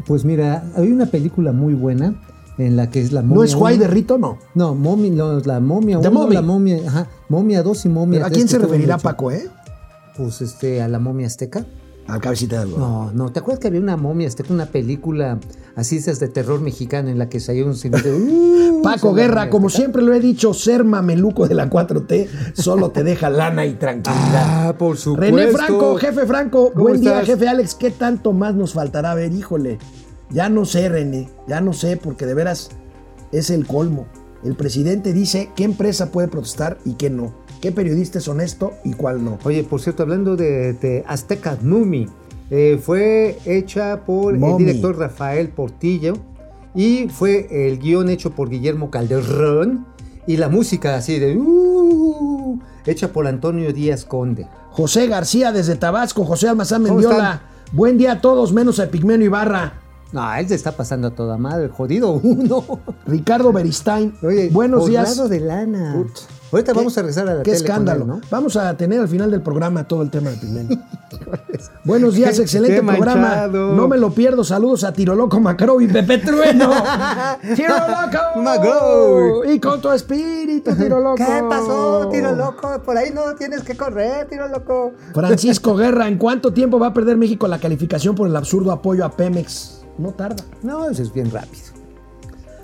Pues mira, hay una película muy buena en la que es la momia. ¿No es Juay de Rito? No. No, momia, no, la momia The 1, Mummy. la momia, ajá, momia 2 y momia ¿A 3 quién que se referirá. Paco, eh? Pues este, a la momia azteca. Al cabecita de algo. No, no, ¿te acuerdas que había una momia azteca, una película así esas de terror mexicano en la que salió un de... "Uh, Paco Guerra, como azteca"? siempre lo he dicho, ser mameluco de la 4T solo te deja lana y tranquilidad. Ah, por supuesto. René Franco, jefe Franco, ¿Cómo buen día, jefe Alex. ¿Qué tanto más nos faltará? A ver, híjole. Ya no sé, René, ya no sé, porque de veras es el colmo. El presidente dice qué empresa puede protestar y qué no. ¿Qué periodista es honesto y cuál no? Oye, por cierto, hablando de, de Azteca Mumi, eh, fue hecha por el director Rafael Portillo y fue el guion hecho por Guillermo Calderón y la música así de... "Uh", hecha por Antonio Díaz Conde. José García desde Tabasco, José Almazán ¿Cómo Mendiola. Buen día a todos, menos a Pigmeno Ibarra. No, él se está pasando a toda madre, jodido uno. Ricardo Beristain. Oye, buenos días. de lana. Ahorita vamos a regresar a la Qué tele escándalo. él, ¿no? Vamos a tener al final del programa todo el tema de Pigmeno. Buenos días, excelente programa. manchado. No me lo pierdo. Saludos a Tiro Loco Macro y Pepe Trueno. Tiro Loco. Macro. Y con tu espíritu, Tiro Loco. ¿Qué pasó, tiro loco? Por ahí no tienes que correr, tiro loco. Francisco Guerra, ¿en cuánto tiempo va a perder México la calificación por el absurdo apoyo a Pemex? No tarda. No, eso es bien rápido.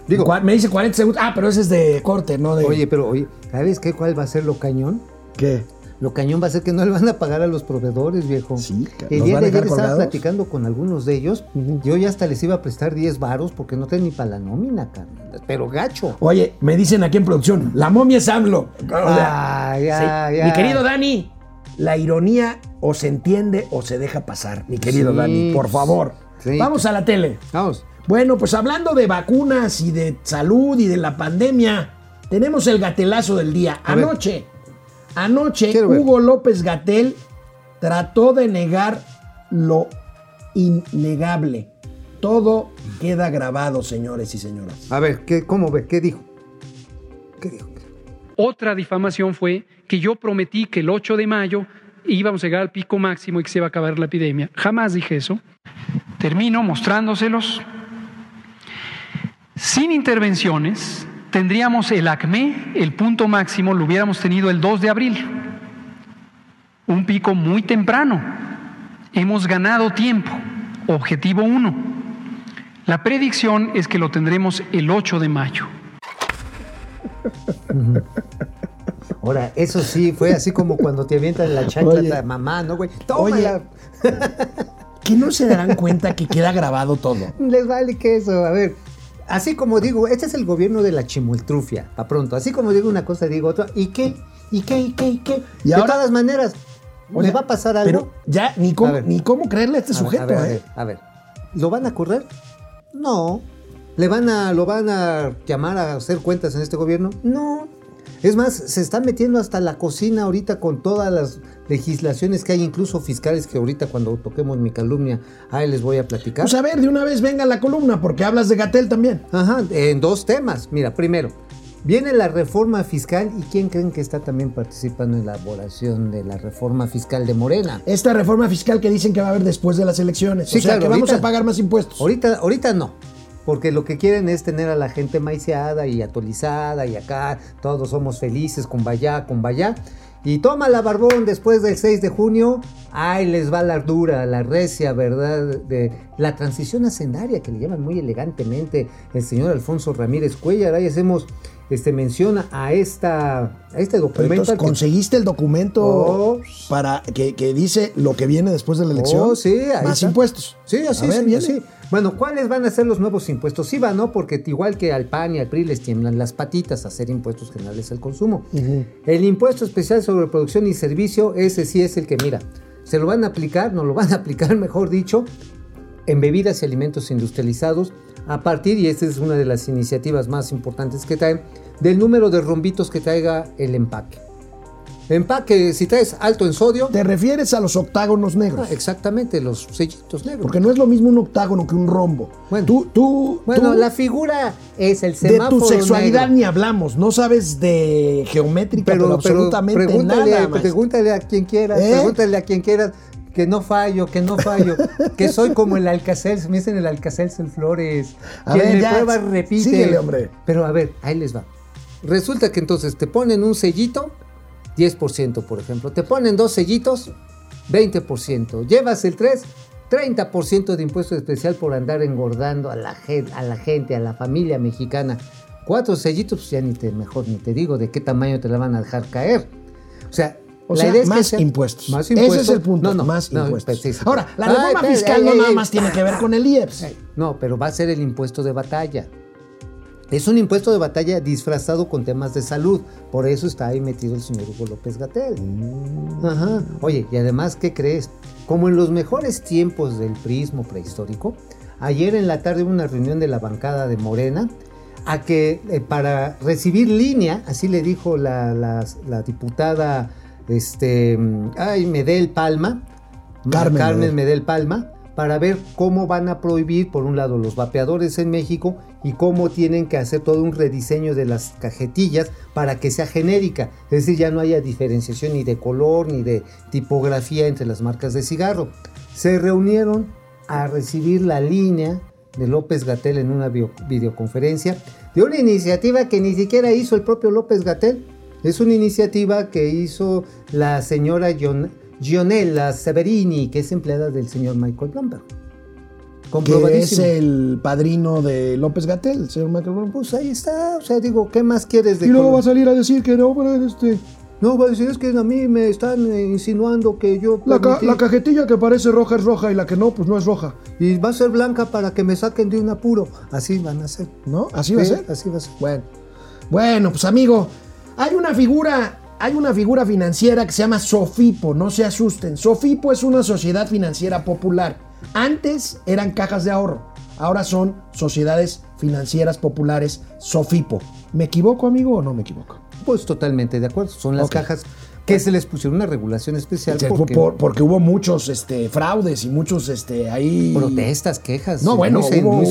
Digo, me dice 40 segundos. Ah, pero ese es de corte, no de. oye, pero oye, ¿sabes qué? ¿Cuál va a ser lo cañón? ¿Qué? Lo cañón va a ser que no le van a pagar a los proveedores, viejo. Sí, El ¿los día de ayer estaba platicando con algunos de ellos. Yo ya hasta les iba a prestar 10 varos porque no tienen ni para la nómina, carnal. Pero gacho. Oye, me dicen aquí en producción, la momia es AMLO. O sea, Ah, ya, sí. ya. Mi querido Dani, la ironía o se entiende o se deja pasar, mi querido Sí, Dani, por favor. sí. Vamos a la tele. Vamos. Bueno, pues hablando de vacunas y de salud y de la pandemia, tenemos el gatelazo del día. A ver. Anoche, anoche, ver. Hugo López Gatel trató de negar lo innegable. Todo queda grabado, señores y señoras. A ver, ¿qué, ¿cómo ve? ¿Qué dijo? ¿Qué dijo? Otra difamación fue que yo prometí que el 8 de mayo íbamos a llegar al pico máximo y que se iba a acabar la epidemia. Jamás dije eso. Termino mostrándoselos. Sin intervenciones, tendríamos el ACME, el punto máximo, lo hubiéramos tenido el 2 de abril. Un pico muy temprano. Hemos ganado tiempo. Objetivo 1. La predicción es que lo tendremos el 8 de mayo. Ahora, eso sí, fue así como cuando te avientan la chancla a mamá, ¿no, güey? Tómala. Que no se darán cuenta que queda grabado todo. Les vale que eso. A ver, así como digo, este es el gobierno de la chimultrufia, a pronto. Así como digo una cosa, digo otra. ¿Y qué? ¿Y qué? ¿Y qué? ¿Y qué? Y de ahora- todas maneras, O ¿le va a pasar algo? Pero ya ni cómo, ver. ni cómo creerle a este A ver, sujeto, a ver, ¿eh? a ver. ¿Lo van a correr? No. ¿Le van a, lo van a llamar a hacer cuentas en este gobierno? No. Es más, se está metiendo hasta la cocina ahorita con todas las legislaciones que hay, incluso fiscales, que ahorita cuando toquemos mi calumnia, ahí les voy a platicar. Pues a ver, de una vez venga la columna, porque hablas de Gatel también. Ajá, en dos temas. Mira, primero, viene la reforma fiscal y ¿quién creen que está también participando en la elaboración de la reforma fiscal de Morena? Esta reforma fiscal que dicen que va a haber después de las elecciones. Sí, o sea, claro, que vamos ahorita- a pagar más impuestos. Ahorita, ahorita no. Porque lo que quieren es tener a la gente maiceada y atolizada y acá todos somos felices con vaya, con vaya. Y toma la barbón después del 6 de junio. Ahí les va la dura, la recia, ¿verdad? De la transición hacendaria que le llaman muy elegantemente el señor Alfonso Ramírez Cuellar. Ahí hacemos este, menciona a, esta, a este documento. entonces, al que- ¿conseguiste el documento Oh. para que, que dice lo que viene después de la elección? Oh, sí, ahí Más está. impuestos. Sí, así, A ver, sí, así. Bueno, ¿cuáles van a ser los nuevos impuestos? Sí va, ¿no? Porque igual que al PAN y al PRI les tiemblan las patitas a hacer impuestos generales al consumo. El impuesto especial sobre producción y servicio, ese sí es el que, mira, se lo van a aplicar, no lo van a aplicar, mejor dicho, en bebidas y alimentos industrializados a partir, y esta es una de las iniciativas más importantes que traen, del número de rombitos que traiga el empaque. Empaque, si traes alto en sodio, Te refieres a los octágonos negros. ah, exactamente, los sellitos negros. Porque no es lo mismo un octágono que un rombo. Bueno. tú, tú, Bueno, tú, la figura es el de semáforo tu sexualidad negro. ni hablamos. No sabes de geométrica, pero, pero, absolutamente pregúntale, nada. pregúntale a quien quieras, ¿Eh? pregúntale a quien quieras que no fallo, que no fallo, que soy como el Alcacel, me dicen el Alcacel Flores. A quien ver, me ya, prueba repite. síguele, hombre. Pero a ver, ahí les va. Resulta que entonces te ponen un sellito, 10%, por ejemplo. Te ponen dos sellitos, 20%. Llevas el 3, 30% de impuesto especial por andar engordando a la, gen- a la gente, a la familia mexicana. Cuatro sellitos, pues ya ni te, mejor ni te digo de qué tamaño te la van a dejar caer. O sea, O la sea, idea es que más sea- impuestos. Más Ese impuestos. es el punto, No, no, más no, impuestos. sí, sí. Ahora, la reforma espérate, fiscal ay, no ay, nada más tiene que ver con el IEPS. No, pero va a ser el impuesto de batalla. Es un impuesto de batalla disfrazado con temas de salud. Por eso está ahí metido el señor Hugo López Gatel. Ajá. Oye, y además, ¿qué crees? Como en los mejores tiempos del prismo prehistórico, ayer en la tarde hubo una reunión de la bancada de Morena a que eh, para recibir línea, así le dijo la, la- la diputada este, mm, ay, Medel Palma, Carmen Carmen. Medel Palma, para ver cómo van a prohibir, por un lado, los vapeadores en México y cómo tienen que hacer todo un rediseño de las cajetillas para que sea genérica. Es decir, ya no haya diferenciación ni de color ni de tipografía entre las marcas de cigarro. Se reunieron a recibir la línea de López Gatel en una videoconferencia de una iniciativa que ni siquiera hizo el propio López Gatel. Es una iniciativa que hizo la señora Gion- Gionella Severini, que es empleada del señor Michael Bloomberg. Que es el padrino de López Gatel, el señor Bloomberg. Pues ahí está, o sea, digo, ¿qué más quieres de Y luego va a salir a decir que no, pero este, No, va a decir, es que a mí me están eh, insinuando que yo... la, ca- la cajetilla que parece roja es roja y la que no, pues no es roja. Y va a ser blanca para que me saquen de un apuro. Así van a ser. ¿No? Así va a ser. Así va a ser. Bueno, bueno, pues amigo, hay una figura, hay una figura financiera que se llama Sofipo, no se asusten. Sofipo es una sociedad financiera popular. Antes eran cajas de ahorro, ahora son sociedades financieras populares Sofipo. ¿Me equivoco, amigo, o no me equivoco? Pues totalmente de acuerdo. Son las cajas que se les pusieron una regulación especial porque por- porque hubo muchos este, fraudes y muchos este, ahí protestas, quejas. No, bueno, muy, hubo, muy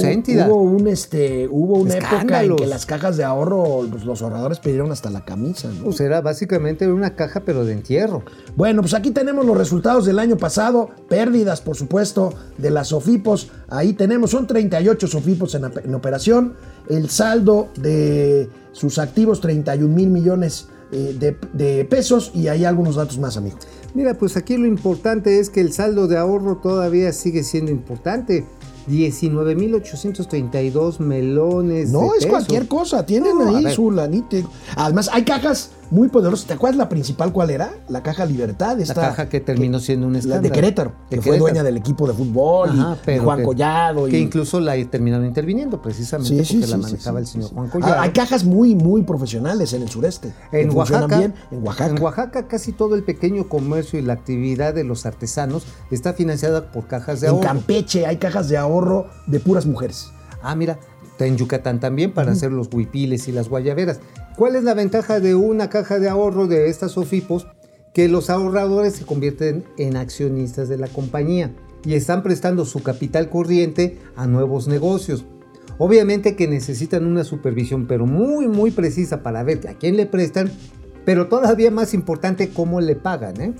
hubo un este, hubo una época en que las cajas de ahorro, pues, los ahorradores pidieron hasta la camisa, ¿no? Pues era básicamente una caja, pero de entierro. Bueno, pues aquí tenemos los resultados del año pasado, pérdidas, por supuesto, de las Sofipos. Ahí tenemos, son 38 Sofipos en, en operación. El saldo de sus activos, 31 mil millones eh, de, de pesos. Y hay algunos datos más, amigo. Mira, pues aquí lo importante es que el saldo de ahorro todavía sigue siendo importante. 19.832 melones. No de es pesos. cualquier cosa, tienen No, ahí su lanite. Además, hay cajas muy poderosas. ¿Te acuerdas la principal cuál era? La caja Libertad. La esta- caja que terminó siendo un La escándalo. de Querétaro, De que fue dueña del equipo de fútbol y- Ajá, y, pero Juan que- Collado. Que incluso la terminaron interviniendo precisamente Sí, porque sí, la manejaba sí, el señor. Juan Ah, Collado. Hay cajas muy, muy profesionales en el sureste. En Oaxaca, bien. En Oaxaca. en Oaxaca casi todo el pequeño comercio y la actividad de los artesanos está financiada por cajas de En ahorro. Campeche hay cajas de ahorro de puras mujeres. Ah, mira, está en Yucatán también para hacer los huipiles y las guayaberas. ¿Cuál es la ventaja de una caja de ahorro de estas OFIPOS? Que los ahorradores se convierten en accionistas de la compañía y están prestando su capital corriente a nuevos negocios. Obviamente que necesitan una supervisión, pero muy, muy precisa para ver a quién le prestan, pero todavía más importante cómo le pagan, ¿eh?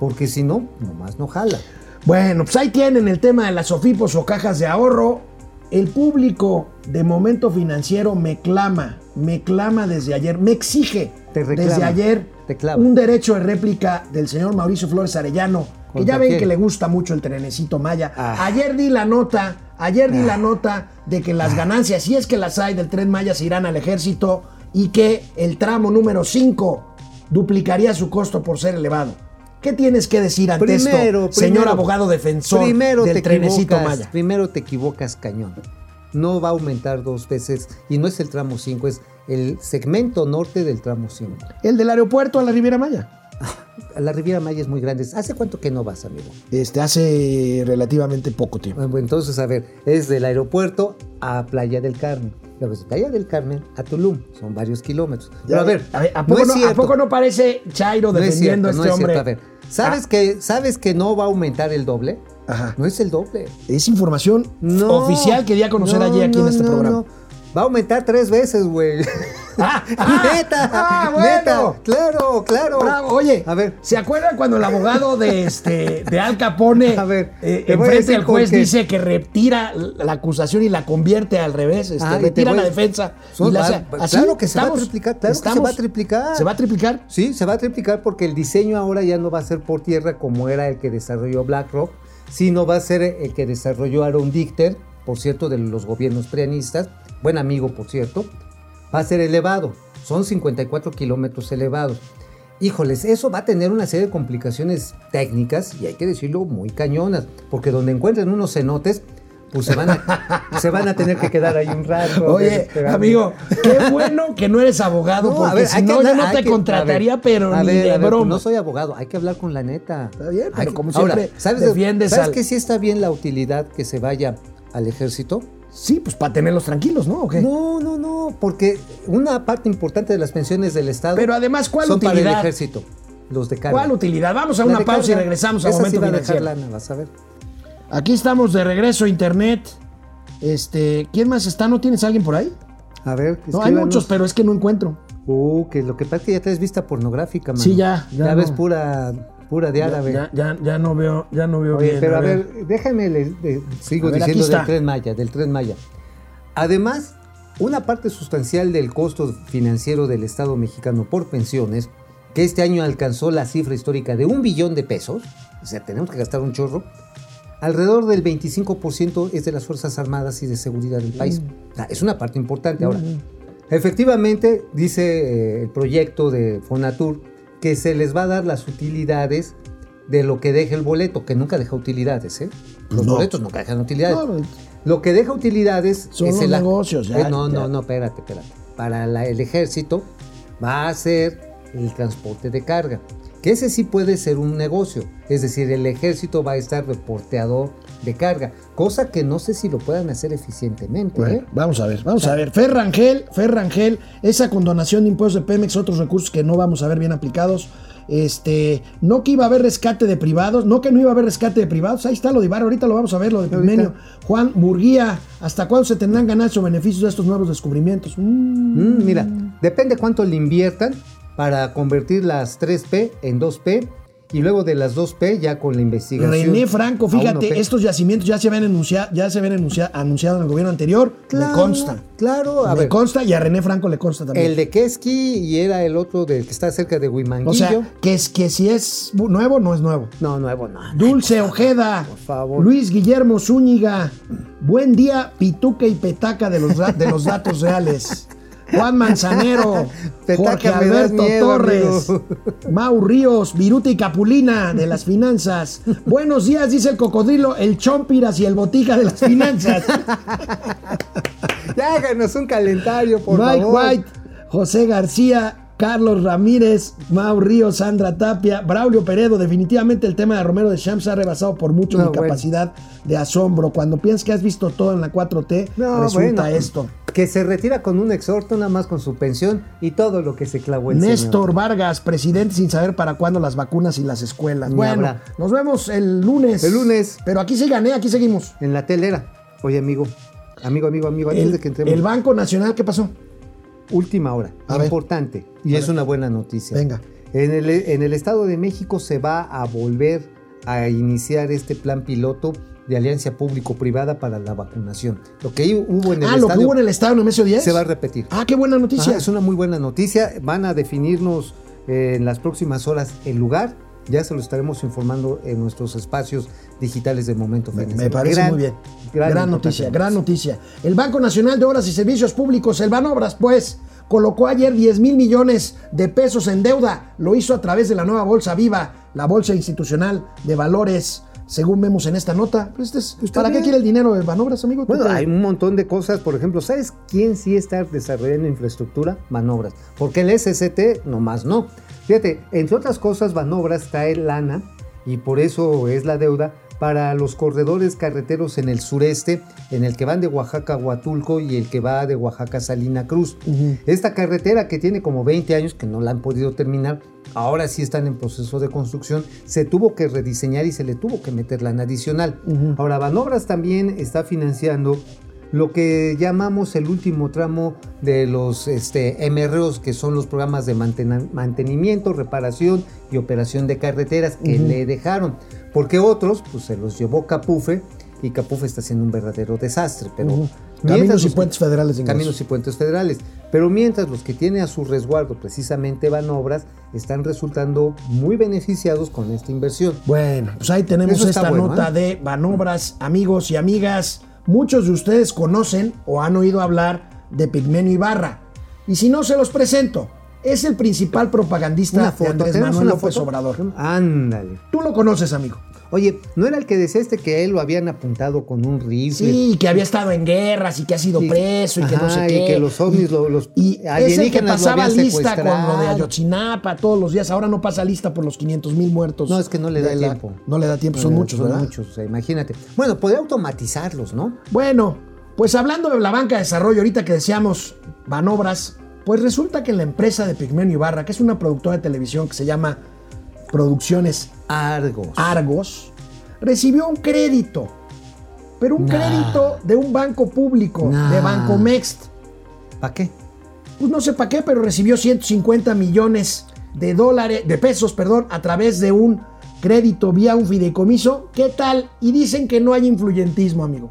Porque si no, nomás no jala. Bueno, pues ahí tienen el tema de las OFIPOS o cajas de ahorro. El público de Momento Financiero me clama, me clama desde ayer, me exige Te reclama, desde ayer te un derecho de réplica del señor Mauricio Flores Arellano, que ¿Contra ya ven quién? que le gusta mucho el trenecito Maya. Ah. Ayer di la nota, ayer di la nota de que las ganancias, si es que las hay del tren Maya, se irán al ejército y que el tramo número 5 duplicaría su costo por ser elevado. ¿Qué tienes que decir ante Primero, esto, señor primero, abogado defensor primero del te trenecito equivocas, Maya? Primero te equivocas, cañón. No va a aumentar dos veces y no es el tramo 5, es el segmento norte del tramo 5. El del aeropuerto a la Riviera Maya. La Riviera Maya es muy grande. ¿Hace cuánto que no vas, amigo? Este, hace relativamente poco tiempo. Bueno, entonces, a ver, es del aeropuerto a Playa del Carmen. Luego es Playa del Carmen a Tulum. Son varios kilómetros. Pero a ver, ¿a, poco no es no, ¿a cierto. poco no parece Chairo No es defendiendo cierto, a este no es hombre? cierto. A ver, ¿sabes, Ah. que, ¿sabes que no va a aumentar el doble? Ajá. No es el doble. Es información oficial que di a conocer no, ayer aquí en este no, programa. Va a aumentar tres veces, güey. Ah, ah, neta, ah, bueno. neta, claro, claro. Bravo. Oye, A ver. ¿se acuerdan cuando el abogado de este de Al Capone A ver, eh, enfrente del juez dice que retira la acusación y la convierte al revés, este, Ah, retira la defensa Son- y la va- así claro que se va a estamos- triplicar, claro que se estamos- va a triplicar. ¿Se va a triplicar? Sí, se va a triplicar porque el diseño ahora ya no va a ser por tierra como era el que desarrolló BlackRock, sino va a ser el que desarrolló Aaron Dichter, por cierto, de los gobiernos prianistas, buen amigo, por cierto. Va a ser elevado, son 54 kilómetros elevados. Híjoles, eso va a tener una serie de complicaciones técnicas y hay que decirlo muy cañonas, porque donde encuentren unos cenotes, pues se van a, se van a tener que quedar ahí un rato. Oye, amigo, qué bueno que no eres abogado, No, porque a ver, si no, yo no te que- contrataría, ver, pero ni ver, de pues broma. no soy abogado, hay que hablar con la neta. Está bien, pero Hay- como siempre, ¿sabes, ¿sabes al- que sí está bien la utilidad que se vaya al ejército? Sí, pues para tenerlos tranquilos, ¿no? ¿O qué? No, no, no, porque una parte importante de las pensiones del Estado Pero además, ¿cuál son para el ejército, los de carga. ¿Cuál utilidad? Vamos a La una pausa y regresamos a Esa Momento sí va a dejar lana, vas a ver. Aquí estamos de regreso a internet. Este, ¿quién más está? ¿No tienes a alguien por ahí? A ver, No, hay muchos, pero es que no encuentro. Uh, que lo que pasa es que ya traes vista pornográfica, mano. Sí, ya, ya Ya, no. ves pura, pura de árabe. Ya, ya, ya no veo, ya no veo Oye, bien. pero a ver, déjame, les, les sigo ver, diciendo del tren Maya, del tren Maya. Además, una parte sustancial del costo financiero del Estado mexicano por pensiones, que este año alcanzó la cifra histórica de un billón de pesos, o sea, tenemos que gastar un chorro, alrededor del 25% es de las Fuerzas Armadas y de Seguridad del país. O sea, es una parte importante. Ahora, efectivamente, dice eh, el proyecto de Fonatur que se les va a dar las utilidades de lo que deja el boleto, que nunca deja utilidades, ¿eh? Los No. boletos nunca dejan utilidades. No. Lo que deja utilidades Son es los el negocios, ya, Eh, no, ya. no, no, espérate, espérate. Para la- el ejército va a ser el transporte de carga, que ese sí puede ser un negocio. Es decir, el ejército va a estar reporteador de carga, cosa que no sé si lo puedan hacer eficientemente. Bueno, ¿eh? vamos a ver, vamos a ver. Ferrangel, Ferrangel, esa condonación de impuestos de Pemex, otros recursos que no vamos a ver bien aplicados. Este, no que iba a haber rescate de privados, no que no iba a haber rescate de privados. Ahí está lo de Ibarra, ahorita lo vamos a ver, lo de Pimenio. Juan Burguía, ¿hasta cuándo se tendrán ganancias o beneficios de estos nuevos descubrimientos? Mm, Mm, mira, depende cuánto le inviertan para convertir las 3P en 2P y luego de las dos P ya con la investigación. René Franco, fíjate, 1P. estos yacimientos ya se habían anunciado, ya se habían anunciado, anunciado en el gobierno anterior. Claro, me consta. Claro, a me ver. consta y a René Franco le consta también. El de Keski y era el otro del que está cerca de Huimanguillo. o sea, que, es, que si es nuevo, no es nuevo. no, nuevo, no. Dulce Ojeda, por favor. Luis Guillermo Zúñiga, buen día, Pituca y Petaca de los, de los datos reales. Juan Manzanero, Jorge Alberto miedo, Torres, amigo. Mau Ríos, Viruta y Capulina de las finanzas. Buenos días, dice el cocodrilo, el Chompiras y el Botica de las finanzas. Ya háganos un calendario, por Mike favor. White, José García, Carlos Ramírez, Mau Ríos, Sandra Tapia, Braulio Peredo. Definitivamente el tema de Romero de Champs ha rebasado por mucho No, mi bueno. capacidad de asombro. Cuando piensas que has visto todo en la 4T, No, resulta bueno, esto. Que se retira con un exhorto, nada más con su pensión y todo lo que se clavó el Néstor señor. Vargas, presidente sin saber para cuándo las vacunas y las escuelas. Ni bueno, habrá. nos vemos el lunes. El lunes. Pero aquí sigan, ¿eh? Aquí seguimos. En la telera. Oye, amigo. Amigo, amigo, amigo, antes El, de que entremos. el Banco Nacional, ¿qué pasó? Última hora. A ver. importante. Y es ver. una buena noticia. Venga. En el, en el Estado de México se va a volver a iniciar este plan piloto de alianza público-privada para la vacunación. Lo que hubo en el Ah, lo que estadio hubo en el Estado en Nemesio 10. se va a repetir. Ah, qué buena noticia. Ajá, es una muy buena noticia. Van a definirnos eh, en las próximas horas el lugar. Ya se lo estaremos informando en nuestros espacios digitales de momento. Me, Financiero. me parece Gran- muy bien. gran Gran, noticia, gran noticia. El Banco Nacional de Obras y Servicios Públicos, el Banobras, pues, colocó ayer 10 mil millones de pesos en deuda. Lo hizo a través de la nueva Bolsa Viva, la Bolsa Institucional de Valores. Según vemos en esta nota, pues, este es- ¿para qué quiere el dinero de Banobras, amigo? ¿Tú Bueno, hay un montón de cosas. Por ejemplo, ¿sabes quién sí está desarrollando infraestructura? Manobras. Porque el SST nomás no. Fíjate, entre otras cosas, Manobras trae lana y por eso es la deuda para los corredores carreteros en el sureste, en el que van de Oaxaca a Huatulco y el que va de Oaxaca a Salina Cruz. Esta carretera que tiene como 20 años, que no la han podido terminar, ahora sí están en proceso de construcción, se tuvo que rediseñar y se le tuvo que meter lana adicional. Ahora, Banobras también está financiando lo que llamamos el último tramo de los este, MROs, que son los programas de mantenimiento, reparación y operación de carreteras que le dejaron. Porque otros, pues se los llevó Capufe y Capufe está haciendo un verdadero desastre. Pero Caminos y que- puentes federales. Caminos y puentes federales. Pero mientras los que tiene a su resguardo precisamente Banobras están resultando muy beneficiados con esta inversión. Bueno, pues ahí tenemos esta bueno, nota ¿eh? de Banobras, amigos y amigas. Muchos de ustedes conocen o han oído hablar de Pigmenio Ibarra. Y si no, se los presento. Es el principal propagandista Una de foto, Andrés ¿tenemos Manuel López foto? Obrador. Ándale. Tú lo conoces, amigo. Oye, ¿no era el que decía este que él lo habían apuntado con un rifle? Sí, que había estado en guerras y que ha sido Y- preso y que no sé y qué. que los ovnis lo- los y es el que pasaba lista con lo de. Ayotzinapa todos los días. Ahora no pasa lista por los 500 mil muertos. No, es que no le da la- tiempo. No le da tiempo, son No, muchos, son ¿verdad? muchos, sea, imagínate. Bueno, podría automatizarlos, ¿no? Bueno, pues hablando de la banca de desarrollo, ahorita que decíamos Banobras, pues resulta que la empresa de Pigmenio Ibarra, que es una productora de televisión que se llama Producciones Argos. Argos, recibió un crédito, pero un Nah. crédito de un banco público, Nah. de Bancomext. ¿Para qué? Pues no sé para qué, pero recibió 150 millones de dólares, de pesos, perdón, a través de un crédito vía un fideicomiso. ¿Qué tal? Y dicen que no hay influyentismo, amigo.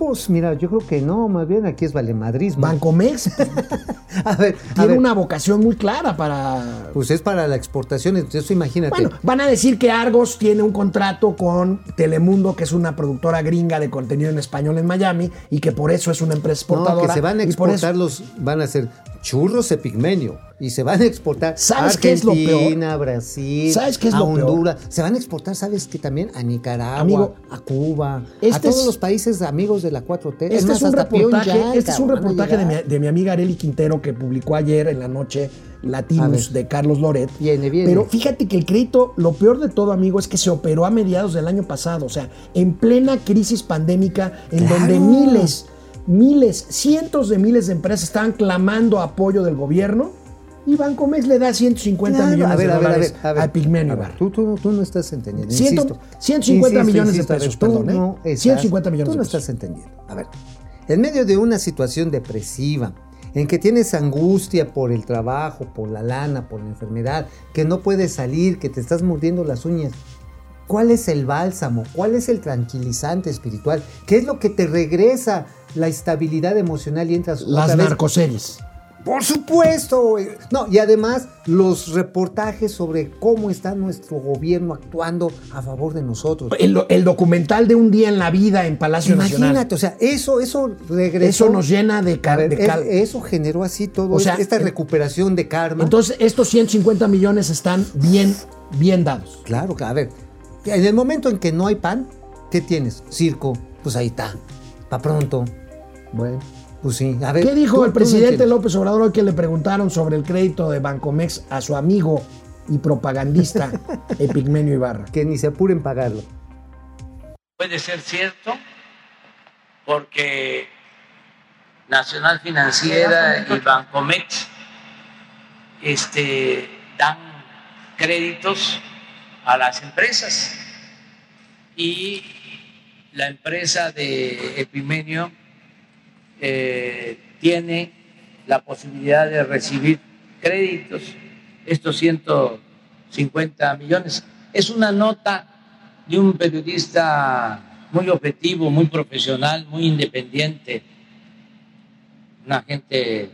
Pues mira, yo creo que no, más bien aquí es valemadrismo. Bancomext a ver, a tiene ver, una vocación muy clara para... pues es para la exportación, entonces imagínate. Bueno, van a decir que Argos tiene un contrato con Telemundo, que es una productora gringa de contenido en español en Miami, y que por eso es una empresa no, exportadora. que se van a exportar los, van a ser churros de pigmenio y se van a exportar ¿Sabes a qué es lo peor? Argentina, Brasil, ¿Sabes qué es a lo peor? Honduras, se van a exportar, ¿sabes qué también? A Nicaragua, Amigo, a Cuba, a este todos es- los países amigos de la 4T. Este más, es un reportaje, este es un reportaje de mi, de mi amiga Areli Quintero que publicó ayer en la noche Latinos de Carlos Loret. Viene, viene. Pero fíjate que el crédito, lo peor de todo, amigo, es que se operó a mediados del año pasado, o sea, en plena crisis pandémica, en Claro. donde miles, miles, cientos de miles de empresas estaban clamando apoyo del gobierno y Bancomex le da 150 Claro, millones ver, de a ver, a ver, a ver. al Pigmenio A ver, Ibarra. Tú, tú, tú no estás entendiendo. Ciento- insisto. 150 millones de pesos, tú perdón, ¿eh? no estás- 150 millones Tú de no pesos. estás entendiendo. A ver, en medio de una situación depresiva, en que tienes angustia por el trabajo, por la lana, por la enfermedad, que no puedes salir, que te estás mordiendo las uñas. ¿Cuál es el bálsamo? ¿Cuál es el tranquilizante espiritual? ¿Qué es lo que te regresa la estabilidad emocional y entras Las narcoseries. Por supuesto. No, y además los reportajes sobre cómo está nuestro gobierno actuando a favor de nosotros. El, el documental de un día en la vida en Palacio Nacional. Imagínate, o sea, eso, eso regresó. Eso nos llena de, car- ver, de es- cal- eso generó así todo, O sea, esta recuperación de karma. Entonces, estos 150 millones están bien, bien dados. claro, a ver, en el momento en que no hay pan, ¿qué tienes? Circo, pues ahí está, pa' pronto. Bueno. Pues sí, a ver. ¿Qué dijo tú- el presidente. López Obrador hoy que le preguntaron sobre el crédito de Bancomex a su amigo y propagandista Epigmenio Ibarra? Que ni se apuren pagarlo. Puede ser cierto porque Nacional Financiera y Bancomex este, dan créditos a las empresas y la empresa de Epimenio eh, tiene la posibilidad de recibir créditos, estos 150 millones. Es una nota de un periodista muy objetivo, muy profesional, muy independiente, una gente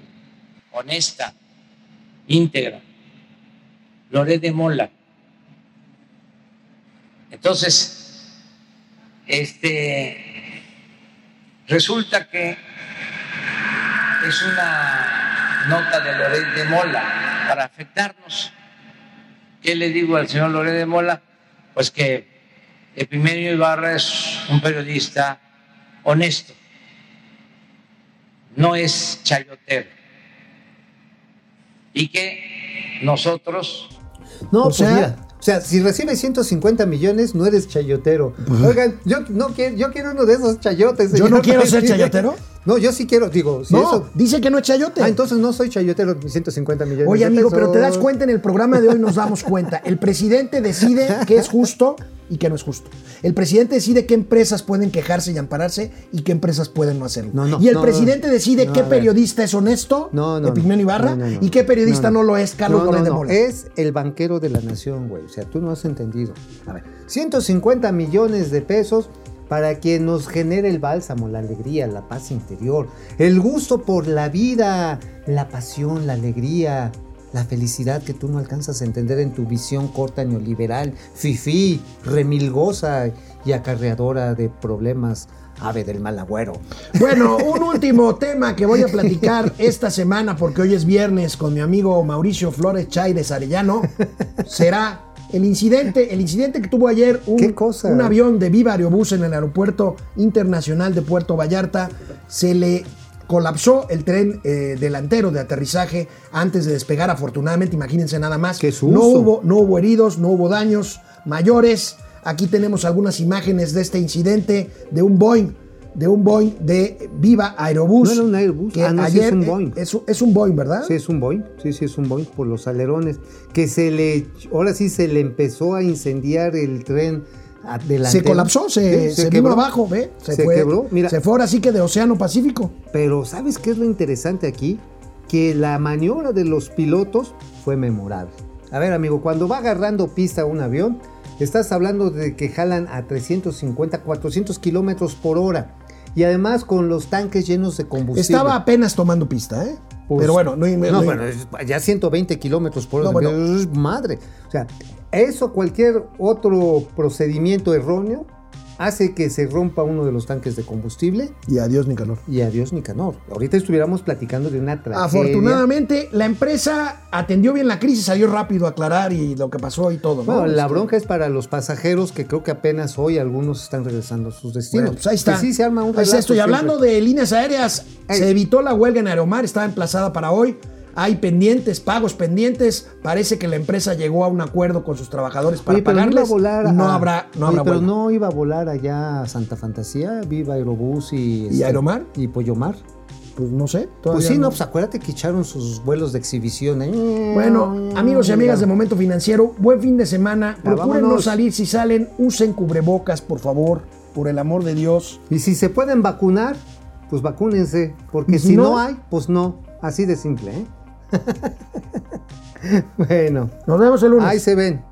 honesta, íntegra, Loret de Mola. Entonces, este, resulta que es una nota de Loret de Mola para afectarnos. ¿Qué le digo al señor Loret de Mola? Pues que Epimenio Ibarra es un periodista honesto, no es chayotero. Y que nosotros No, O pues sea- sea, si recibes 150 millones, no eres chayotero. Oigan, yo no quiero, yo quiero uno de esos chayotes. ¿Yo no quiero ser chayotero? No, yo sí quiero, digo, si no, eso. dice que no es chayote. Ah, entonces no soy chayotero, mis 150 millones. Oye, amigo, pero te das cuenta, en el programa de hoy nos damos cuenta. El presidente decide qué es justo y qué no es justo. El presidente decide qué empresas pueden quejarse y ampararse y qué empresas pueden no hacerlo. No, no, y el no, presidente decide qué periodista es honesto, no. Ibarra, y qué periodista no, lo es, Carlos No, de. Mola. Es el banquero de la nación, güey. O sea, tú no has entendido. A ver, 150 millones de pesos para que nos genere el bálsamo, la alegría, la paz interior, el gusto por la vida, la pasión, la alegría, la felicidad que tú no alcanzas a entender en tu visión corta neoliberal, fifí, remilgosa y acarreadora de problemas, ave del mal agüero. Bueno, un último tema que voy a platicar esta semana, porque hoy es viernes con mi amigo Mauricio Flores Chaires Arellano, será el incidente, el incidente que tuvo ayer un, un avión de Viva Aerobús en el aeropuerto internacional de Puerto Vallarta. Se le colapsó el tren eh, delantero de aterrizaje antes de despegar, afortunadamente, imagínense nada más. ¡Qué susto! no hubo, no hubo heridos, no hubo daños mayores. Aquí tenemos algunas imágenes de este incidente de un Boeing, de un Boeing de Viva Aerobús. No era un Airbus. Que Ah, no, sí ayer es un eh, Boeing. Es, un- es un Boeing, ¿verdad? Sí, es un Boeing. Sí, sí, es un Boeing por los alerones. Que se le, ahora sí se le empezó a incendiar el tren delantero. se colapsó, se, Sí, se quebró. vino abajo, ¿ve? Se quebró, mira. Se fue ahora sí que de Océano Pacífico. Pero ¿sabes qué es lo interesante aquí? Que la maniobra de los pilotos fue memorable. A ver, amigo, cuando va agarrando pista un avión, estás hablando de que jalan a 350, 400 kilómetros por hora. Y además con los tanques llenos de combustible. Estaba apenas tomando pista, ¿eh? Pues, Pero bueno, no, no, bueno, es- ya 120 kilómetros por hora. No, bueno. madre. O sea, eso, cualquier otro procedimiento erróneo, hace que se rompa uno de los tanques de combustible Y adiós, Nicanor. y adiós Nicanor. Ahorita estuviéramos platicando de una tragedia. Afortunadamente, la empresa atendió bien la crisis, salió rápido a aclarar y lo que pasó y todo. ¿no? Bueno, la Este, bronca es para los pasajeros que creo que apenas hoy algunos están regresando a sus destinos. Bueno, pues ahí está. Que sí se arma un Ahí está relajo esto. Y siempre. hablando de líneas aéreas, Ey. se evitó la huelga en Aeromar, estaba emplazada para hoy. Hay pendientes, pagos pendientes. Parece que la empresa llegó a un acuerdo con sus trabajadores para Oye, pero no iba pagarles. a volar y no a- habrá, no Oye, habrá pero huelga. no iba a volar allá a Santa Fantasía, Viva Aerobús y... este, Aeromar? Y Pollomar. Pues no sé. Pues sí, no, pues acuérdate que echaron sus vuelos de exhibición. ¿eh? Bueno, amigos y amigas de Momento Financiero, buen fin de semana. Procuren no salir. Si salen, usen cubrebocas, por favor, por el amor de Dios. Y si se pueden vacunar, pues vacúnense, porque ¿Y si si no? no? hay, pues no, así de simple, ¿eh? bueno, Nos vemos el lunes. ahí se ven.